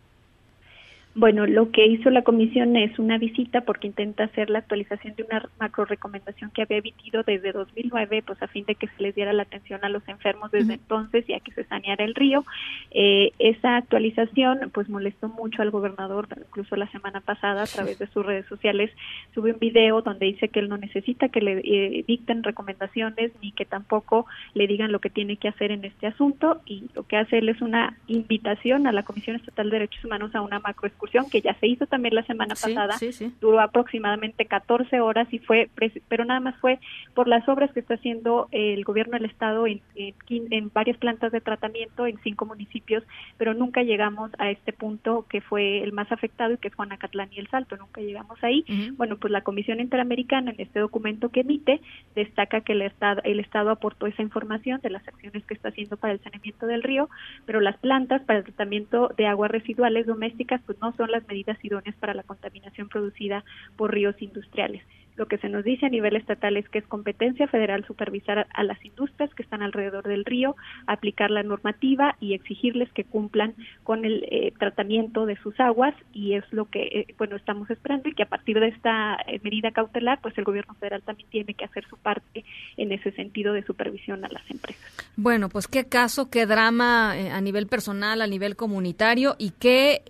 Bueno, lo que hizo la comisión es una visita porque intenta hacer la actualización de una macro recomendación que había emitido desde 2009, pues a fin de que se les diera la atención a los enfermos desde entonces y a que se saneara el río. Eh, esa actualización, pues molestó mucho al gobernador, incluso la semana pasada a través de sus redes sociales sube un video donde dice que él no necesita que le eh, dicten recomendaciones ni que tampoco le digan lo que tiene que hacer en este asunto y lo que hace él es una invitación a la Comisión Estatal de Derechos Humanos a una macro que ya se hizo también la semana pasada, duró aproximadamente 14 horas y fue, pero nada más fue por las obras que está haciendo el gobierno del estado en, en, varias plantas de tratamiento en cinco municipios, pero nunca llegamos a este punto que fue el más afectado y que es Juanacatlán y El Salto, nunca llegamos ahí. Bueno, pues la Comisión Interamericana en este documento que emite destaca que el estado, el estado aportó esa información de las acciones que está haciendo para el saneamiento del río, pero las plantas para el tratamiento de aguas residuales domésticas pues no son las medidas idóneas para la contaminación producida por ríos industriales. Lo que se nos dice a nivel estatal es que es competencia federal supervisar a, las industrias que están alrededor del río, aplicar la normativa y exigirles que cumplan con el eh, tratamiento de sus aguas y es lo que eh, bueno estamos esperando y que a partir de esta eh, medida cautelar pues el gobierno federal también tiene que hacer su parte en ese sentido de supervisión a las empresas. Bueno, pues qué caso, qué drama a nivel personal, a nivel comunitario y qué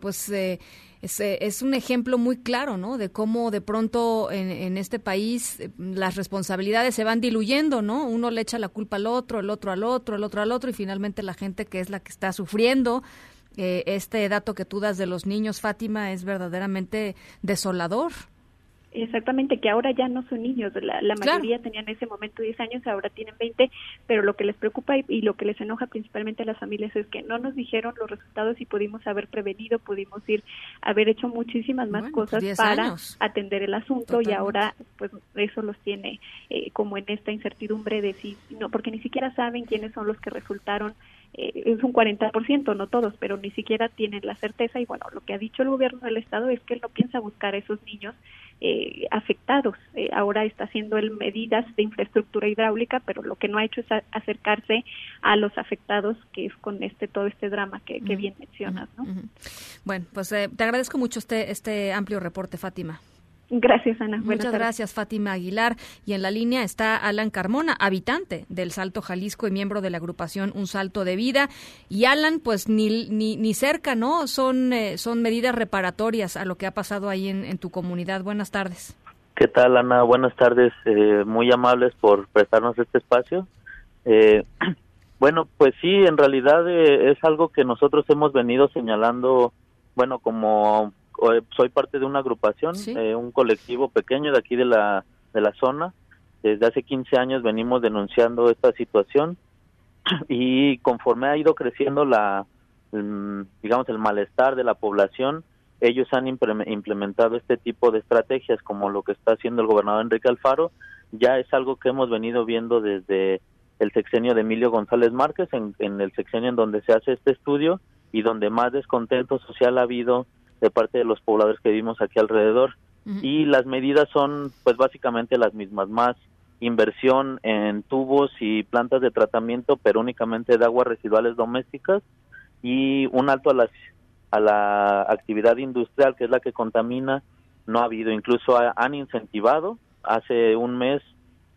pues eh, es, un ejemplo muy claro, ¿no? De cómo de pronto en, este país eh, las responsabilidades se van diluyendo, ¿no? Uno le echa la culpa al otro, el otro al otro, el otro al otro, y finalmente la gente que es la que está sufriendo. Eh, este dato que tú das de los niños, Fátima, es verdaderamente desolador. Exactamente, que ahora ya no son niños, la, mayoría tenían en ese momento 10 años, ahora tienen 20, pero lo que les preocupa y, lo que les enoja principalmente a las familias es que no nos dijeron los resultados y pudimos haber prevenido, pudimos ir, haber hecho muchísimas más cosas para atender el asunto y ahora pues eso los tiene eh, como en esta incertidumbre de si, no, porque ni siquiera saben quiénes son los que resultaron eh, es un 40%, no todos, pero ni siquiera tienen la certeza. Y bueno, lo que ha dicho el gobierno del estado es que él no piensa buscar a esos niños eh, afectados. Eh, ahora está haciendo el medidas de infraestructura hidráulica, pero lo que no ha hecho es acercarse a los afectados, que es con este todo este drama que, bien mencionas. ¿no? Bueno, pues eh, te agradezco mucho este, este amplio reporte, Fátima. Gracias, Ana. Muchas gracias, Fátima Aguilar. Y en la línea está Alan Carmona, habitante del Salto Jalisco y miembro de la agrupación Un Salto de Vida. Y Alan, pues ni, ni, ni cerca, ¿no? Son, eh, son medidas reparatorias a lo que ha pasado ahí en, tu comunidad. Buenas tardes. ¿Qué tal, Ana? Buenas tardes. Eh, muy amables por prestarnos este espacio. Eh, bueno, pues sí, en realidad es algo que nosotros hemos venido señalando, bueno, como eh, soy parte de una agrupación, eh, un colectivo pequeño de aquí de la, de la zona. Desde hace 15 años venimos denunciando esta situación y conforme ha ido creciendo la, digamos, el malestar de la población, ellos han implementado este tipo de estrategias como lo que está haciendo el gobernador Enrique Alfaro. Ya es algo que hemos venido viendo desde el sexenio de Emilio González Márquez, en, en el sexenio en donde se hace este estudio y donde más descontento social ha habido de parte de los pobladores que vivimos aquí alrededor. Y las medidas son pues básicamente las mismas, más inversión en tubos y plantas de tratamiento, pero únicamente de aguas residuales domésticas, y un alto a la, a la actividad industrial, que es la que contamina, no ha habido. Incluso han incentivado hace un mes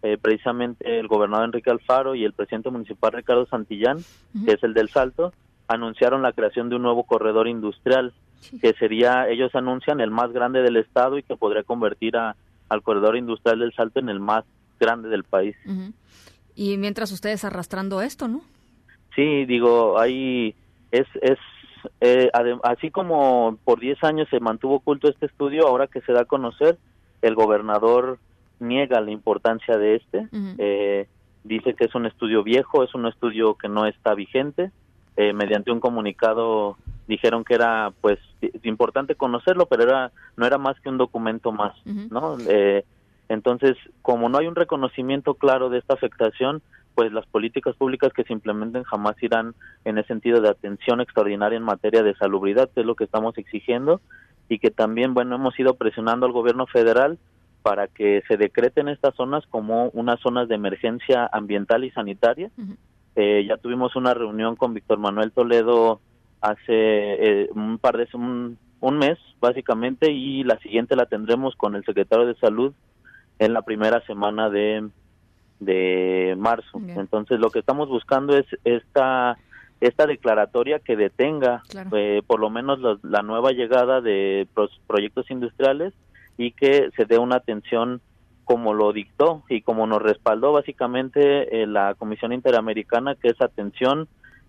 eh, precisamente el gobernador Enrique Alfaro y el presidente municipal Ricardo Santillán, que es el del Salto, anunciaron la creación de un nuevo corredor industrial, que sería, ellos anuncian, el más grande del estado y que podría convertir a, al corredor industrial del Salto en el más grande del país. Y mientras ustedes arrastrando esto, ¿no? Sí, digo, ahí es, es eh, así como por 10 años se mantuvo oculto este estudio, ahora que se da a conocer, el gobernador niega la importancia de este, eh, dice que es un estudio viejo, es un estudio que no está vigente, eh, mediante un comunicado dijeron que era pues importante conocerlo, pero era no era más que un documento más, ¿no? Eh, entonces, como no hay un reconocimiento claro de esta afectación, pues las políticas públicas que se implementen jamás irán en el sentido de atención extraordinaria en materia de salubridad, que es lo que estamos exigiendo, y que también, bueno, hemos ido presionando al gobierno federal para que se decreten estas zonas como unas zonas de emergencia ambiental y sanitaria. Eh, ya tuvimos una reunión con Víctor Manuel Toledo hace eh, un par de un, un mes básicamente y la siguiente la tendremos con el secretario de salud en la primera semana de de marzo. Entonces lo que estamos buscando es esta esta declaratoria que detenga eh, por lo menos la, la nueva llegada de proyectos industriales y que se dé una atención como lo dictó y como nos respaldó básicamente eh, la Comisión Interamericana, que es atención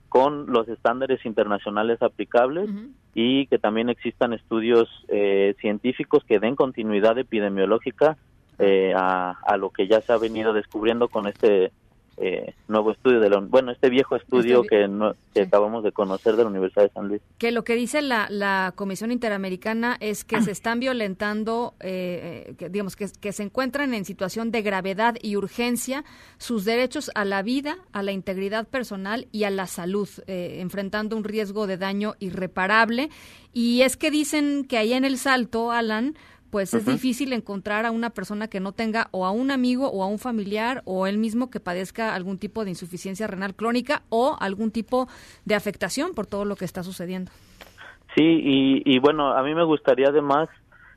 con los estándares internacionales aplicables y que también existan estudios eh, científicos que den continuidad epidemiológica eh, a, a, lo que ya se ha venido descubriendo con este eh, nuevo estudio de la, bueno este viejo estudio este que, no, que acabamos de conocer de la Universidad de San Luis. Que lo que dice la, la Comisión Interamericana es que se están violentando eh, eh, que, digamos que, que, se encuentran en situación de gravedad y urgencia sus derechos a la vida a la integridad personal y a la salud eh, enfrentando un riesgo de daño irreparable. Y es que dicen que ahí en el Salto Alan pues es difícil encontrar a una persona que no tenga o a un amigo o a un familiar o él mismo que padezca algún tipo de insuficiencia renal crónica o algún tipo de afectación por todo lo que está sucediendo. Sí, y, y bueno, a mí me gustaría además,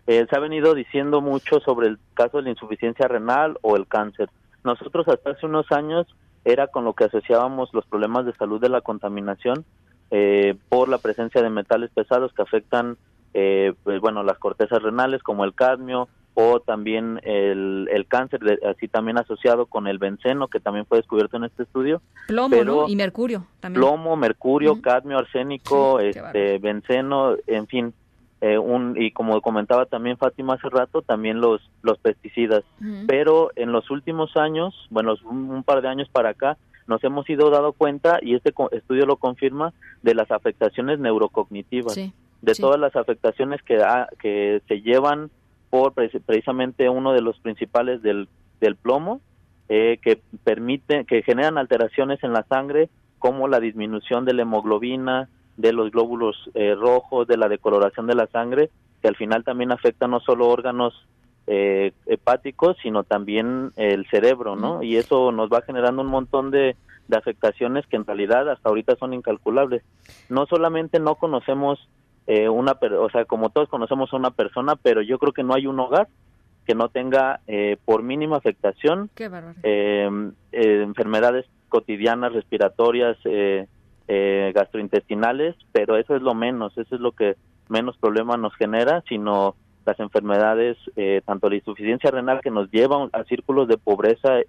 eh, se ha venido diciendo mucho sobre el caso de la insuficiencia renal o el cáncer. Nosotros hasta hace unos años era con lo que asociábamos los problemas de salud de la contaminación eh, por la presencia de metales pesados que afectan eh, pues bueno, las cortezas renales como el cadmio o también el, el cáncer, así también asociado con el benceno, que también fue descubierto en este estudio. Plomo y mercurio también. Plomo, mercurio, cadmio, arsénico, este, benceno, en fin. Eh, un, y como comentaba también Fátima hace rato, también los, los pesticidas. Pero en los últimos años, bueno, un, un par de años para acá, nos hemos ido dado cuenta, y este estudio lo confirma, de las afectaciones neurocognitivas. Sí de todas las afectaciones que, que se llevan por precisamente uno de los principales del, del plomo, eh, que permite, que generan alteraciones en la sangre, como la disminución de la hemoglobina, de los glóbulos eh, rojos, de la decoloración de la sangre, que al final también afecta no solo órganos eh, hepáticos, sino también el cerebro, ¿no? Y eso nos va generando un montón de, de afectaciones que en realidad hasta ahorita son incalculables. No solamente no conocemos eh, una, o sea, como todos conocemos a una persona, pero yo creo que no hay un hogar que no tenga eh, por mínima afectación eh, enfermedades cotidianas, respiratorias, gastrointestinales, pero eso es lo menos, eso es lo que menos problema nos genera, sino las enfermedades, tanto la insuficiencia renal que nos lleva a círculos de pobreza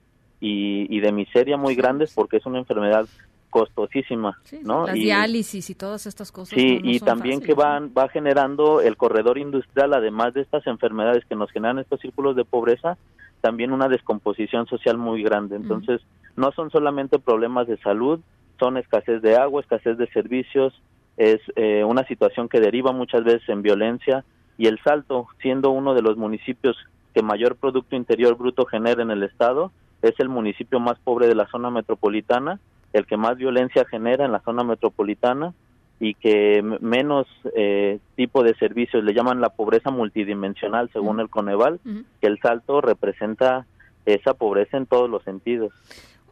y, y de miseria muy grandes porque es una enfermedad costosísima, ¿no? Las diálisis y todas estas cosas. Sí, y también que van va generando el corredor industrial, además de estas enfermedades que nos generan estos círculos de pobreza, también una descomposición social muy grande. Entonces, no son solamente problemas de salud, son escasez de agua, escasez de servicios, es eh, una situación que deriva muchas veces en violencia y el Salto, siendo uno de los municipios que mayor Producto Interior Bruto genera en el Estado, es el municipio más pobre de la zona metropolitana el que más violencia genera en la zona metropolitana y que menos eh, tipo de servicios le llaman la pobreza multidimensional según el Coneval, que el salto representa esa pobreza en todos los sentidos.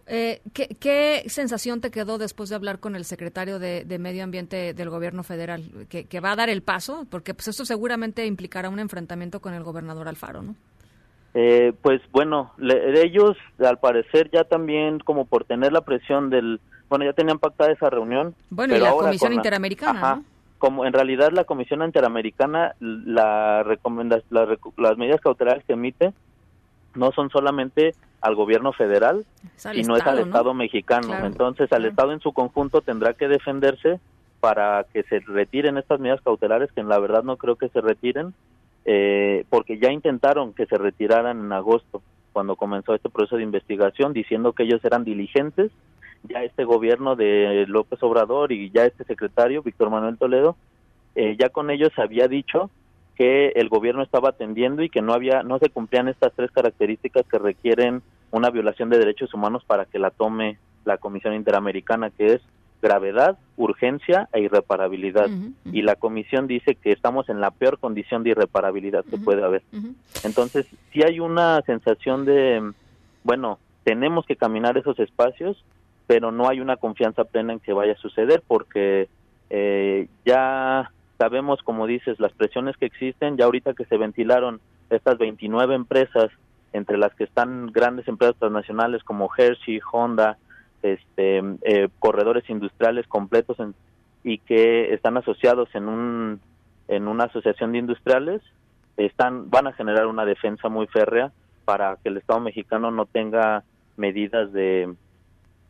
Eh, ¿qué, sensación te quedó después de hablar con el secretario de, Medio Ambiente del gobierno federal? Que, va a dar el paso, porque pues esto seguramente implicará un enfrentamiento con el gobernador Alfaro, ¿no? Eh, pues bueno, ellos al parecer ya también como por tener la presión del, bueno, ya tenían pactada esa reunión. Bueno, y la Comisión Interamericana, Como en realidad la Comisión Interamericana, la recomienda, las medidas cautelares que emite no son solamente al gobierno federal, sino es al Estado mexicano. Entonces, al Estado en su conjunto tendrá que defenderse para que se retiren estas medidas cautelares, que en la verdad no creo que se retiren, eh, porque ya intentaron que se retiraran en agosto, cuando comenzó este proceso de investigación, diciendo que ellos eran diligentes. Ya este gobierno de López Obrador y ya este secretario, Víctor Manuel Toledo, eh, ya con ellos había dicho que el gobierno estaba atendiendo y que no había no se cumplían estas tres características que requieren una violación de derechos humanos para que la tome la Comisión Interamericana, que es gravedad, urgencia e irreparabilidad. Y la comisión dice que estamos en la peor condición de irreparabilidad que puede haber. Entonces, si hay una sensación de, bueno, tenemos que caminar esos espacios, pero no hay una confianza plena en que vaya a suceder porque eh, ya sabemos, como dices, las presiones que existen, ya ahorita que se ventilaron estas 29 empresas, entre las que están grandes empresas transnacionales como Hershey, Honda, este, eh, corredores industriales completos y que están asociados en un en una asociación de industriales están van a generar una defensa muy férrea para que el Estado mexicano no tenga medidas de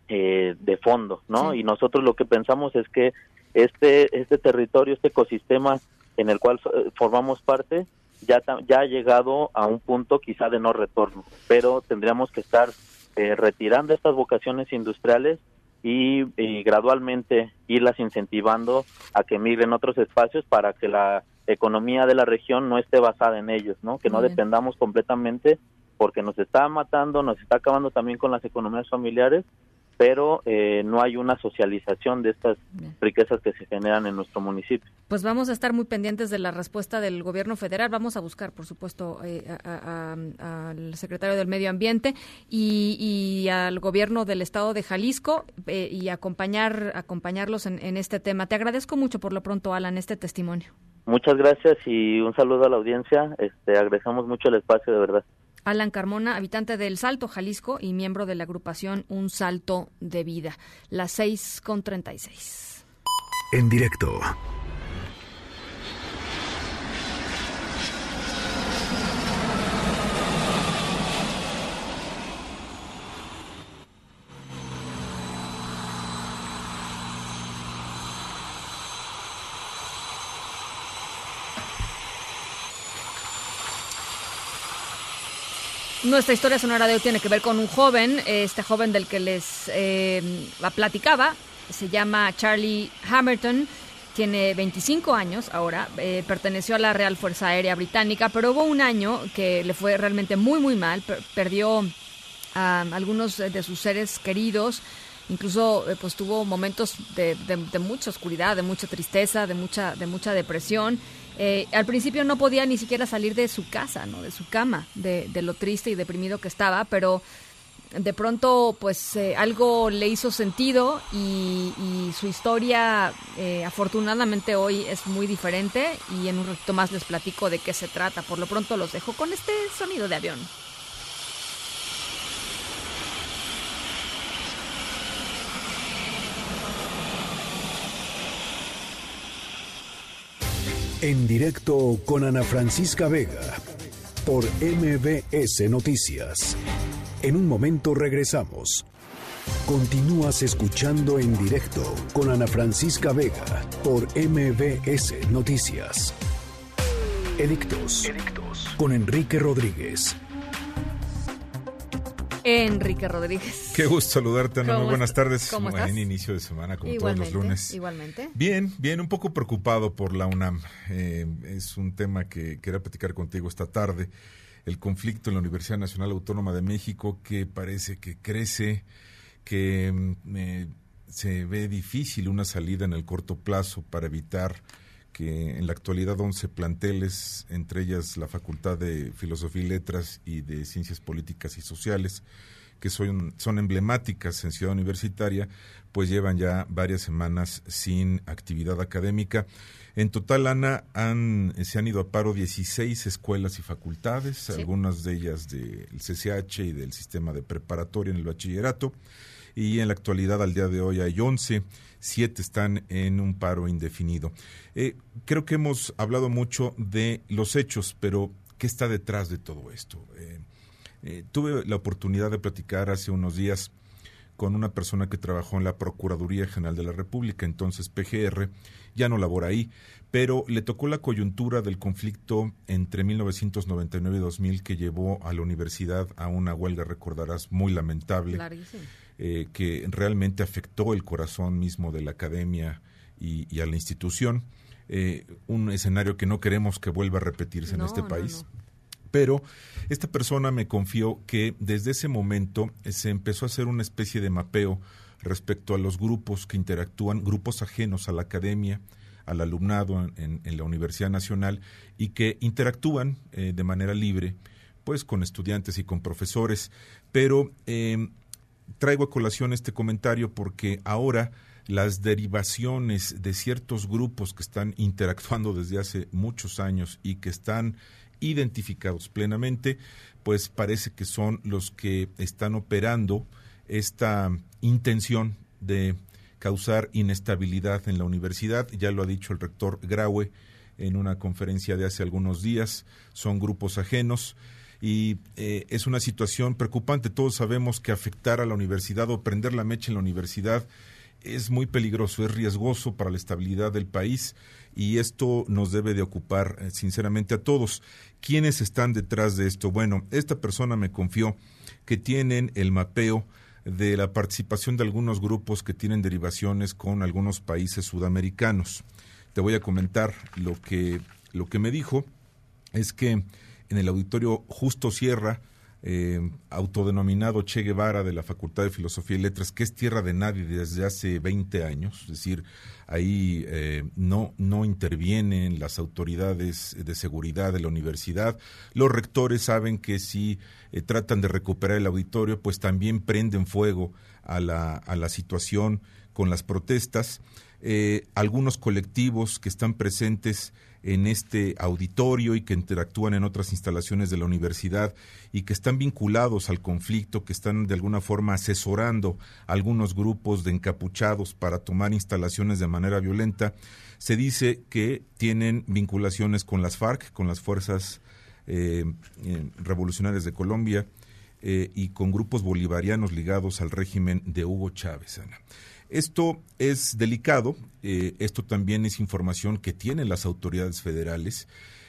eh, de fondo, ¿no? Y nosotros lo que pensamos es que este este territorio, este ecosistema en el cual formamos parte ya ya ha llegado a un punto quizá de no retorno, pero tendríamos que estar eh, retirando estas vocaciones industriales y, gradualmente irlas incentivando a que migren otros espacios para que la economía de la región no esté basada en ellos, ¿no? Que no dependamos completamente porque nos está matando, nos está acabando también con las economías familiares pero eh, no hay una socialización de estas riquezas que se generan en nuestro municipio. Pues vamos a estar muy pendientes de la respuesta del gobierno federal. Vamos a buscar, por supuesto, eh, al secretario del Medio Ambiente y, al gobierno del Estado de Jalisco eh, y acompañar acompañarlos en, en este tema. Te agradezco mucho por lo pronto, Alan, este testimonio. Muchas gracias y un saludo a la audiencia. Este, agradecemos mucho el espacio, de verdad. Alan Carmona, habitante del Salto, Jalisco, y miembro de la agrupación Un Salto de Vida. Las 6 con 36. En directo. Nuestra historia sonora de hoy tiene que ver con un joven, este joven del que les eh, platicaba, se llama Charlie Hamilton, tiene 25 años ahora, eh, perteneció a la Real Fuerza Aérea Británica, pero hubo un año que le fue realmente muy, muy mal, perdió a algunos de sus seres queridos, incluso eh, pues tuvo momentos de, de, mucha oscuridad, de mucha tristeza, de mucha, de mucha depresión. Eh, al principio no podía ni siquiera salir de su casa, ¿no? De su cama, de, lo triste y deprimido que estaba, pero de pronto pues eh, algo le hizo sentido y, su historia eh, afortunadamente hoy es muy diferente y en un ratito más les platico de qué se trata. Por lo pronto los dejo con este sonido de avión. En directo con Ana Francisca Vega por MBS Noticias. En un momento regresamos. Continúas escuchando en directo con Ana Francisca Vega por MBS Noticias. Edictos. Con Enrique Rodríguez. Enrique Rodríguez. Qué gusto saludarte, Ana. Muy buenas tardes. ¿Cómo estás? En inicio de semana, como todos los lunes. Igualmente. Bien, bien, un poco preocupado por la UNAM. Eh, es un tema que quería platicar contigo esta tarde. El conflicto en la Universidad Nacional Autónoma de México, que parece que crece, que mm, se ve difícil una salida en el corto plazo para evitar que en la actualidad 11 planteles, entre ellas la Facultad de Filosofía y Letras y de Ciencias Políticas y Sociales, que son, son emblemáticas en Ciudad Universitaria, pues llevan ya varias semanas sin actividad académica. En total, Ana, han, se han ido a paro 16 escuelas y facultades, algunas de ellas del CCH y del sistema de preparatoria en el bachillerato. Y en la actualidad, al día de hoy, hay 11, siete están en un paro indefinido. Eh, creo que hemos hablado mucho de los hechos, pero ¿qué está detrás de todo esto? Eh, eh, tuve la oportunidad de platicar hace unos días con una persona que trabajó en la Procuraduría General de la República, entonces PGR, ya no labora ahí, pero le tocó la coyuntura del conflicto entre 1999 y 2000 que llevó a la universidad a una huelga, recordarás, muy lamentable, eh, que realmente afectó el corazón mismo de la academia y, a la institución. Eh, un escenario que no queremos que vuelva a repetirse en este país. Pero esta persona me confió que desde ese momento se empezó a hacer una especie de mapeo respecto a los grupos que interactúan, grupos ajenos a la academia, al alumnado en, la Universidad Nacional y que interactúan eh, de manera libre pues con estudiantes y con profesores. Pero traigo a colación este comentario porque ahora las derivaciones de ciertos grupos que están interactuando desde hace muchos años y que están identificados plenamente, pues parece que son los que están operando esta intención de causar inestabilidad en la universidad. Ya lo ha dicho el rector Graue en una conferencia de hace algunos días. Son grupos ajenos y eh, es una situación preocupante. Todos sabemos que afectar a la universidad o prender la mecha en la universidad es muy peligroso, es riesgoso para la estabilidad del país y esto nos debe de ocupar eh, sinceramente a todos. ¿Quiénes están detrás de esto? Bueno, esta persona me confió que tienen el mapeo de la participación de algunos grupos que tienen derivaciones con algunos países sudamericanos. Te voy a comentar lo que, lo que me dijo, es que en el auditorio Justo Sierra, eh, autodenominado Che Guevara de la Facultad de Filosofía y Letras, que es tierra de nadie desde hace 20 años, es decir, ahí eh, no, no intervienen las autoridades de seguridad de la universidad. Los rectores saben que si eh, tratan de recuperar el auditorio, pues también prenden fuego a la, a la situación con las protestas. algunos colectivos que están presentes en este auditorio y que interactúan en otras instalaciones de la universidad y que están vinculados al conflicto, que están de alguna forma asesorando algunos grupos de encapuchados para tomar instalaciones de manera violenta, se dice que tienen vinculaciones con las FARC, con las fuerzas eh, eh, revolucionarias de Colombia eh, y con grupos bolivarianos ligados al régimen de Hugo Chávez. Esto es delicado, eh, esto también es información que tienen las autoridades federales.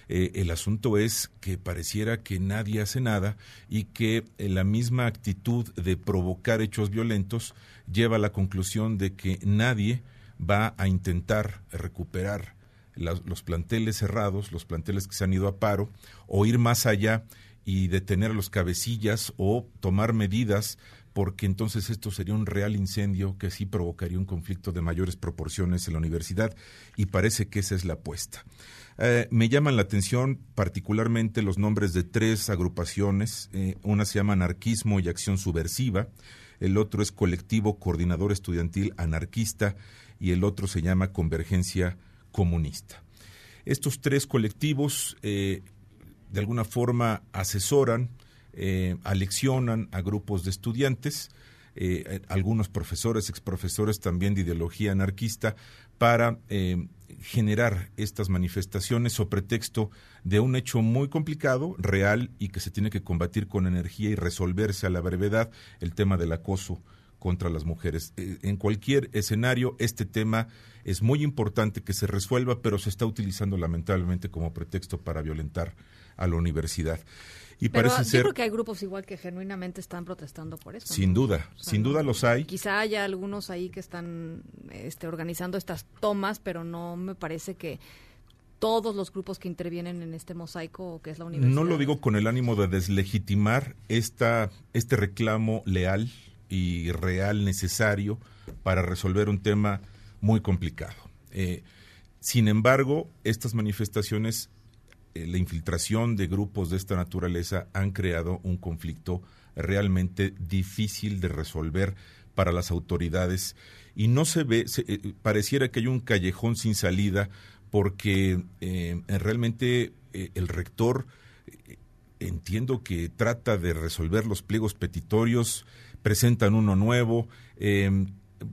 Eh, el asunto es que pareciera que nadie hace nada y que eh, la misma actitud de provocar hechos violentos lleva a la conclusión de que nadie va a intentar recuperar los planteles cerrados, los planteles que se han ido a paro, o ir más allá y detener a los cabecillas o tomar medidas porque entonces esto sería un real incendio que sí provocaría un conflicto de mayores proporciones en la universidad y parece que esa es la apuesta. Eh, me llaman la atención particularmente los nombres de tres agrupaciones. Eh, una se llama Anarquismo y Acción Subversiva, el otro es Colectivo Coordinador Estudiantil Anarquista y el otro se llama Convergencia Comunista. Estos tres colectivos eh, de alguna forma asesoran, eh, aleccionan a grupos de estudiantes, eh, algunos profesores, exprofesores también de ideología anarquista, para eh, generar estas manifestaciones o pretexto de un hecho muy complicado, real y que se tiene que combatir con energía y resolverse a la brevedad, el tema del acoso contra las mujeres. en cualquier escenario, este tema es muy importante que se resuelva, pero se está utilizando lamentablemente como pretexto para violentar a la universidad. Y Pero parece yo ser. creo que hay grupos igual que genuinamente están protestando por eso. Sin duda, sin duda los hay. Quizá haya algunos ahí que están este, organizando estas tomas, pero no me parece que todos los grupos que intervienen en este mosaico que es la universidad. No lo digo con el ánimo de deslegitimar esta, este reclamo leal y real necesario para resolver un tema muy complicado. Eh, sin embargo, estas manifestaciones la infiltración de grupos de esta naturaleza han creado un conflicto realmente difícil de resolver para las autoridades y no se ve, eh, pareciera que hay un callejón sin salida porque eh, realmente eh, el rector entiendo que trata de resolver los pliegos petitorios, presentan uno nuevo,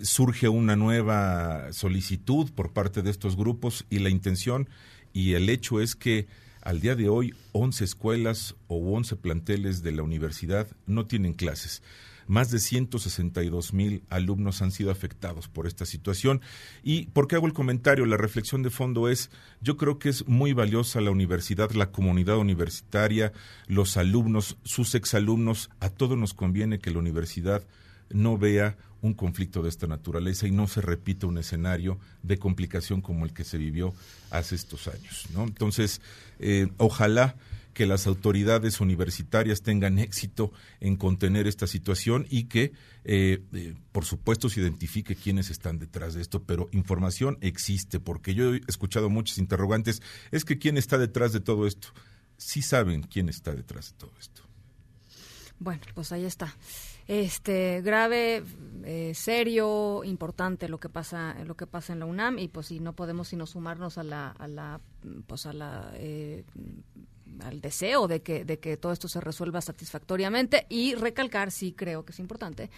surge una nueva solicitud por parte de estos grupos y la intención y el hecho es que al día de hoy 11 escuelas o 11 planteles de la universidad no tienen clases. Más de 162 mil alumnos han sido afectados por esta situación. ¿Y por qué hago el comentario? La reflexión de fondo es, yo creo que es muy valiosa la universidad, la comunidad universitaria, los alumnos, sus exalumnos, a todos nos conviene que la universidad no vea un conflicto de esta naturaleza y no se repita un escenario de complicación como el que se vivió hace estos años. ¿no? Entonces, eh, ojalá que las autoridades universitarias tengan éxito en contener esta situación y que, eh, eh, por supuesto, se identifique quiénes están detrás de esto, pero información existe, porque yo he escuchado muchos interrogantes, es que quién está detrás de todo esto. Sí saben quién está detrás de todo esto. Bueno, pues ahí está este grave eh, serio importante lo que pasa lo que pasa en la UNAM y pues si no podemos sino sumarnos a la a la pues a la al deseo de que de que todo esto se resuelva satisfactoriamente. Y recalcar sí creo que es importante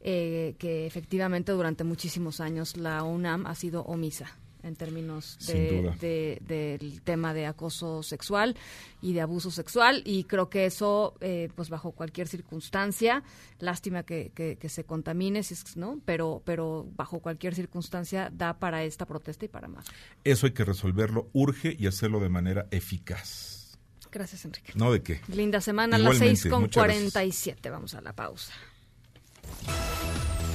eh, que efectivamente durante muchísimos años la UNAM ha sido omisa en términos de, del tema de acoso sexual y de abuso sexual. Y creo que eso eh, pues bajo cualquier circunstancia lástima que, que, se contamine no pero pero bajo cualquier circunstancia da para esta protesta y para más. Eso hay que resolverlo urge y hacerlo de manera eficaz gracias Enrique. No de qué linda semana a las seis con cuarenta y siete. Vamos a la pausa.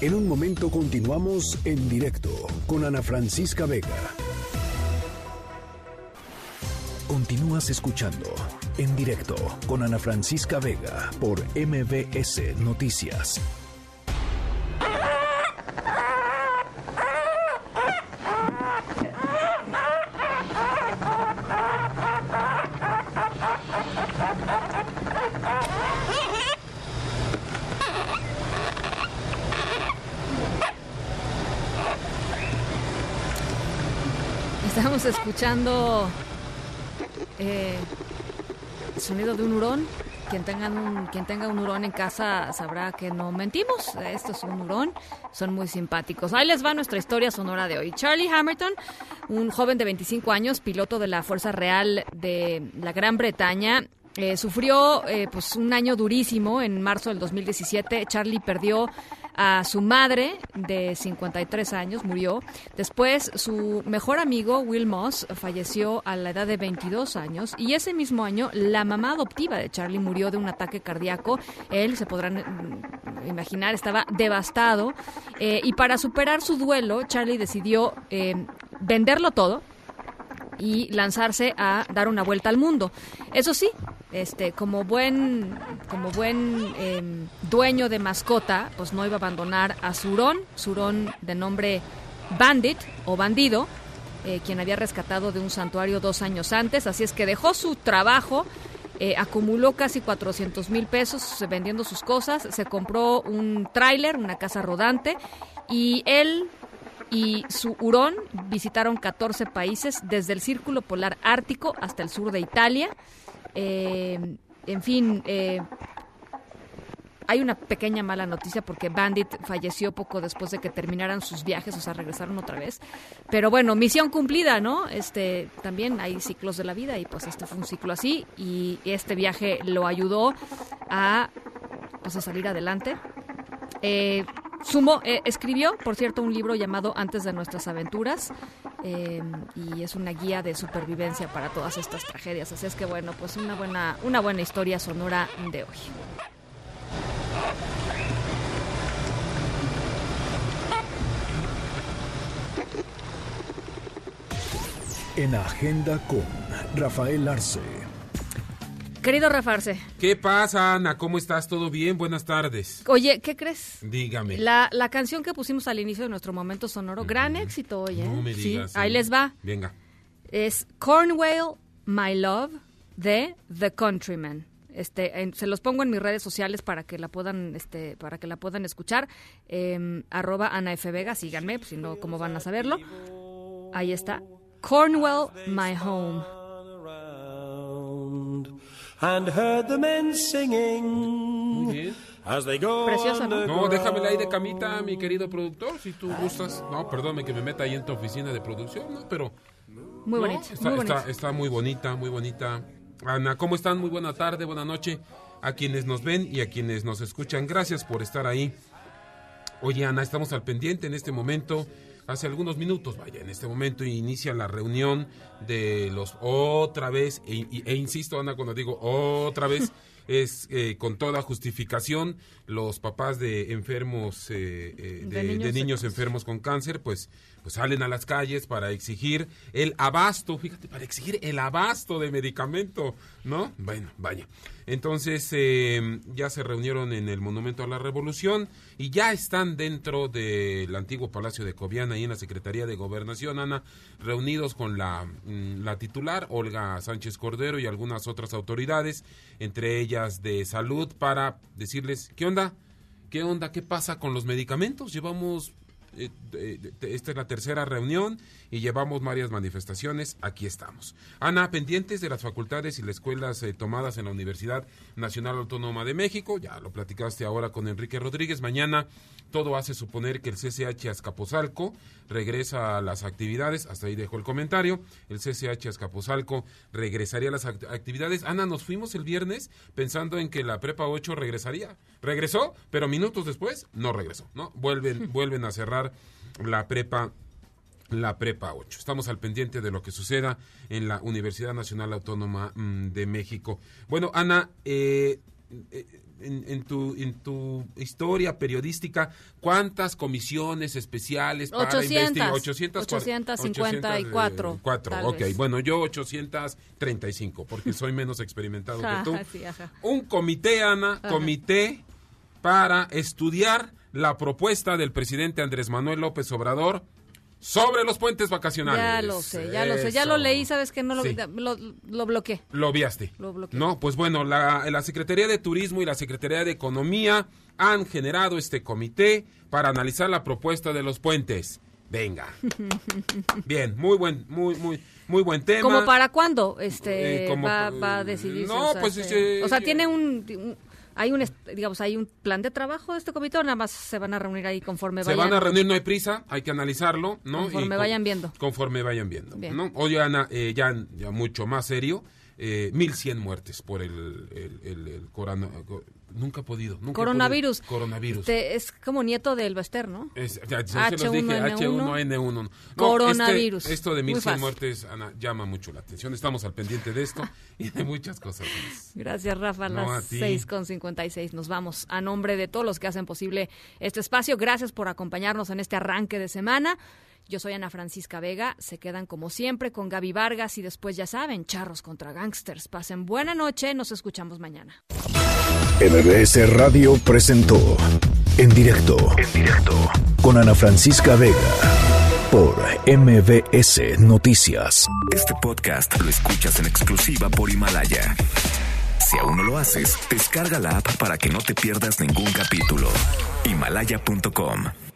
En un momento continuamos en directo con Ana Francisca Vega. Continúas escuchando en directo con Ana Francisca Vega por MBS Noticias. Estamos escuchando eh, el sonido de un hurón. Quien tenga un, quien tenga un hurón en casa sabrá que no mentimos. Esto es un hurón. Son muy simpáticos. Ahí les va nuestra historia sonora de hoy. Charlie Hamilton, un joven de 25 años, piloto de la Fuerza Real de la Gran Bretaña, eh, sufrió eh, pues un año durísimo en marzo del 2017. Charlie perdió a su madre de 53 años, murió. Después su mejor amigo Will Moss falleció a la edad de 22 años y ese mismo año la mamá adoptiva de Charlie murió de un ataque cardíaco. Él, se podrán mm, imaginar, estaba devastado eh, y para superar su duelo Charlie decidió venderlo todo y lanzarse a dar una vuelta al mundo. Eso sí, este, como buen, como buen em, dueño de mascota, pues no iba a abandonar a Surón, Surón de nombre Bandit o Bandido, eh, quien había rescatado de un santuario dos años antes, así es que dejó su trabajo, eh, acumuló casi 400 mil pesos vendiendo sus cosas, se compró un tráiler, una casa rodante, y él y su hurón visitaron 14 países, desde el Círculo Polar Ártico hasta el sur de Italia. Eh, en fin, eh, hay una pequeña mala noticia porque Bandit falleció poco después de que terminaran sus viajes, o sea, regresaron otra vez. Pero bueno, misión cumplida, ¿no? Este, también hay ciclos de la vida y pues este fue un ciclo así y este viaje lo ayudó a, pues, a salir adelante. Eh, Sumo eh, escribió, por cierto, un libro llamado Antes de nuestras aventuras eh, y es una guía de supervivencia para todas estas tragedias. Así es que bueno, pues una buena, una buena historia sonora de hoy. En Agenda con Rafael Arce. Querido Rafarse. ¿Qué pasa, Ana? ¿Cómo estás? ¿Todo bien? Buenas tardes. Oye, ¿qué crees? Dígame. La, la canción que pusimos al inicio de nuestro momento sonoro, gran éxito, oye. No me digas. Sí, ahí les va. Venga. Es Cornwall My Love de The Countryman. Este, se los pongo en mis redes sociales para que la puedan, este, para que la puedan escuchar. Eh, arroba Ana F. Vega, síganme, pues, si no, ¿cómo van a saberlo? Ahí está. Cornwell, My Home. And heard the men singing. As they go Preciosa, ¿no? No, déjamela ahí de camita, mi querido productor, si tú gustas. No, perdóname que me meta ahí en tu oficina de producción, ¿no? Pero... Muy no, bonita, Está muy está- bonita. está muy bonita, muy bonita. Ana, ¿cómo están? Muy buena tarde, buena noche a quienes nos ven y a quienes nos escuchan. Gracias por estar ahí. Oye, Ana, estamos al pendiente en este momento. Hace algunos minutos, vaya, en este momento inicia la reunión de los otra vez, e, e insisto, Ana, cuando digo otra vez, es eh, con toda justificación, los papás de enfermos, eh, eh, de, De niños de enfermos con cáncer, pues, pues salen a las calles para exigir el abasto, fíjate, para exigir el abasto de medicamento, ¿no? Bueno, vaya. Entonces, eh, ya se reunieron en el Monumento a la Revolución y ya están dentro del antiguo Palacio de Cobiana y en la Secretaría de Gobernación, Ana, reunidos con la, mm, la titular, Olga Sánchez Cordero, y algunas otras autoridades, entre ellas de salud, para decirles, ¿qué onda? ¿Qué onda? ¿Qué pasa con los medicamentos? Llevamos, eh, eh, esta es la tercera reunión y llevamos varias manifestaciones. Aquí estamos. Ana, pendientes de las facultades y las escuelas eh, tomadas en la Universidad Nacional Autónoma de México. Ya lo platicaste ahora con Enrique Rodríguez. Mañana todo hace suponer que el CCH Azcapotzalco regresa a las actividades. Hasta ahí dejo el comentario. El CCH Azcapotzalco regresaría a las act- actividades. Ana, nos fuimos el viernes pensando en que la Prepa 8 regresaría. Regresó, pero minutos después no regresó, ¿no? Vuelven, vuelven a cerrar la Prepa la Prepa 8. Estamos al pendiente de lo que suceda en la Universidad Nacional Autónoma mm, de México. Bueno, Ana, eh, eh, en, en tu, en tu historia periodística, ¿cuántas comisiones especiales para 800, investigar? 800, 854, Cuatro, tal ok. vez. Bueno, yo 835, porque soy menos experimentado que tú. Sí. Un comité, Ana, Ajá. comité para estudiar la propuesta del presidente Andrés Manuel López Obrador sobre los puentes vacacionales. Ya lo sé, ya lo sé. Ya lo leí, ¿sabes que No lo, Sí. lo, lo bloqueé. Lo viaste. Lo bloqueé. No, pues bueno, la, la Secretaría de Turismo y la Secretaría de Economía han generado este comité para analizar la propuesta de los puentes. Venga. Bien, muy buen, muy, muy, muy buen tema. ¿Como para cuándo este Eh, como- va, va a decidirse? no, o sea, pues, este, o sea, tiene un, un- hay un digamos hay un plan de trabajo de este comité o nada más se van a reunir ahí conforme Se vayan. van a reunir, no hay prisa, hay que analizarlo, ¿no? Conforme Y vayan viendo. Conforme vayan viendo, Bien. ¿no? Ana, eh, ya, ya mucho más serio, eh, 1100 muertes por el, el, el- el corona- nunca he podido, nunca he Coronavirus. podido. Coronavirus. Este, es como nieto del Bester, ¿no? Es- ya, ya se los dije, H1N1. H1N1. No, Coronavirus. este- esto de Muy 1100 fácil. muertes, Ana, llama mucho la atención. Estamos al pendiente de esto y de muchas cosas más. Gracias, Rafa. No, las a ti. 6 con 56. Nos vamos a nombre de todos los que hacen posible este espacio. Gracias por acompañarnos en este arranque de semana. Yo soy Ana Francisca Vega. Se quedan como siempre con Gaby Vargas y después ya saben, charros contra gangsters. Pasen buena noche. Nos escuchamos mañana. MBS Radio presentó En directo. En directo. Con Ana Francisca Vega. Por MBS Noticias. Este podcast lo escuchas en exclusiva por Himalaya. Si aún no lo haces, descarga la app para que no te pierdas ningún capítulo. Himalaya.com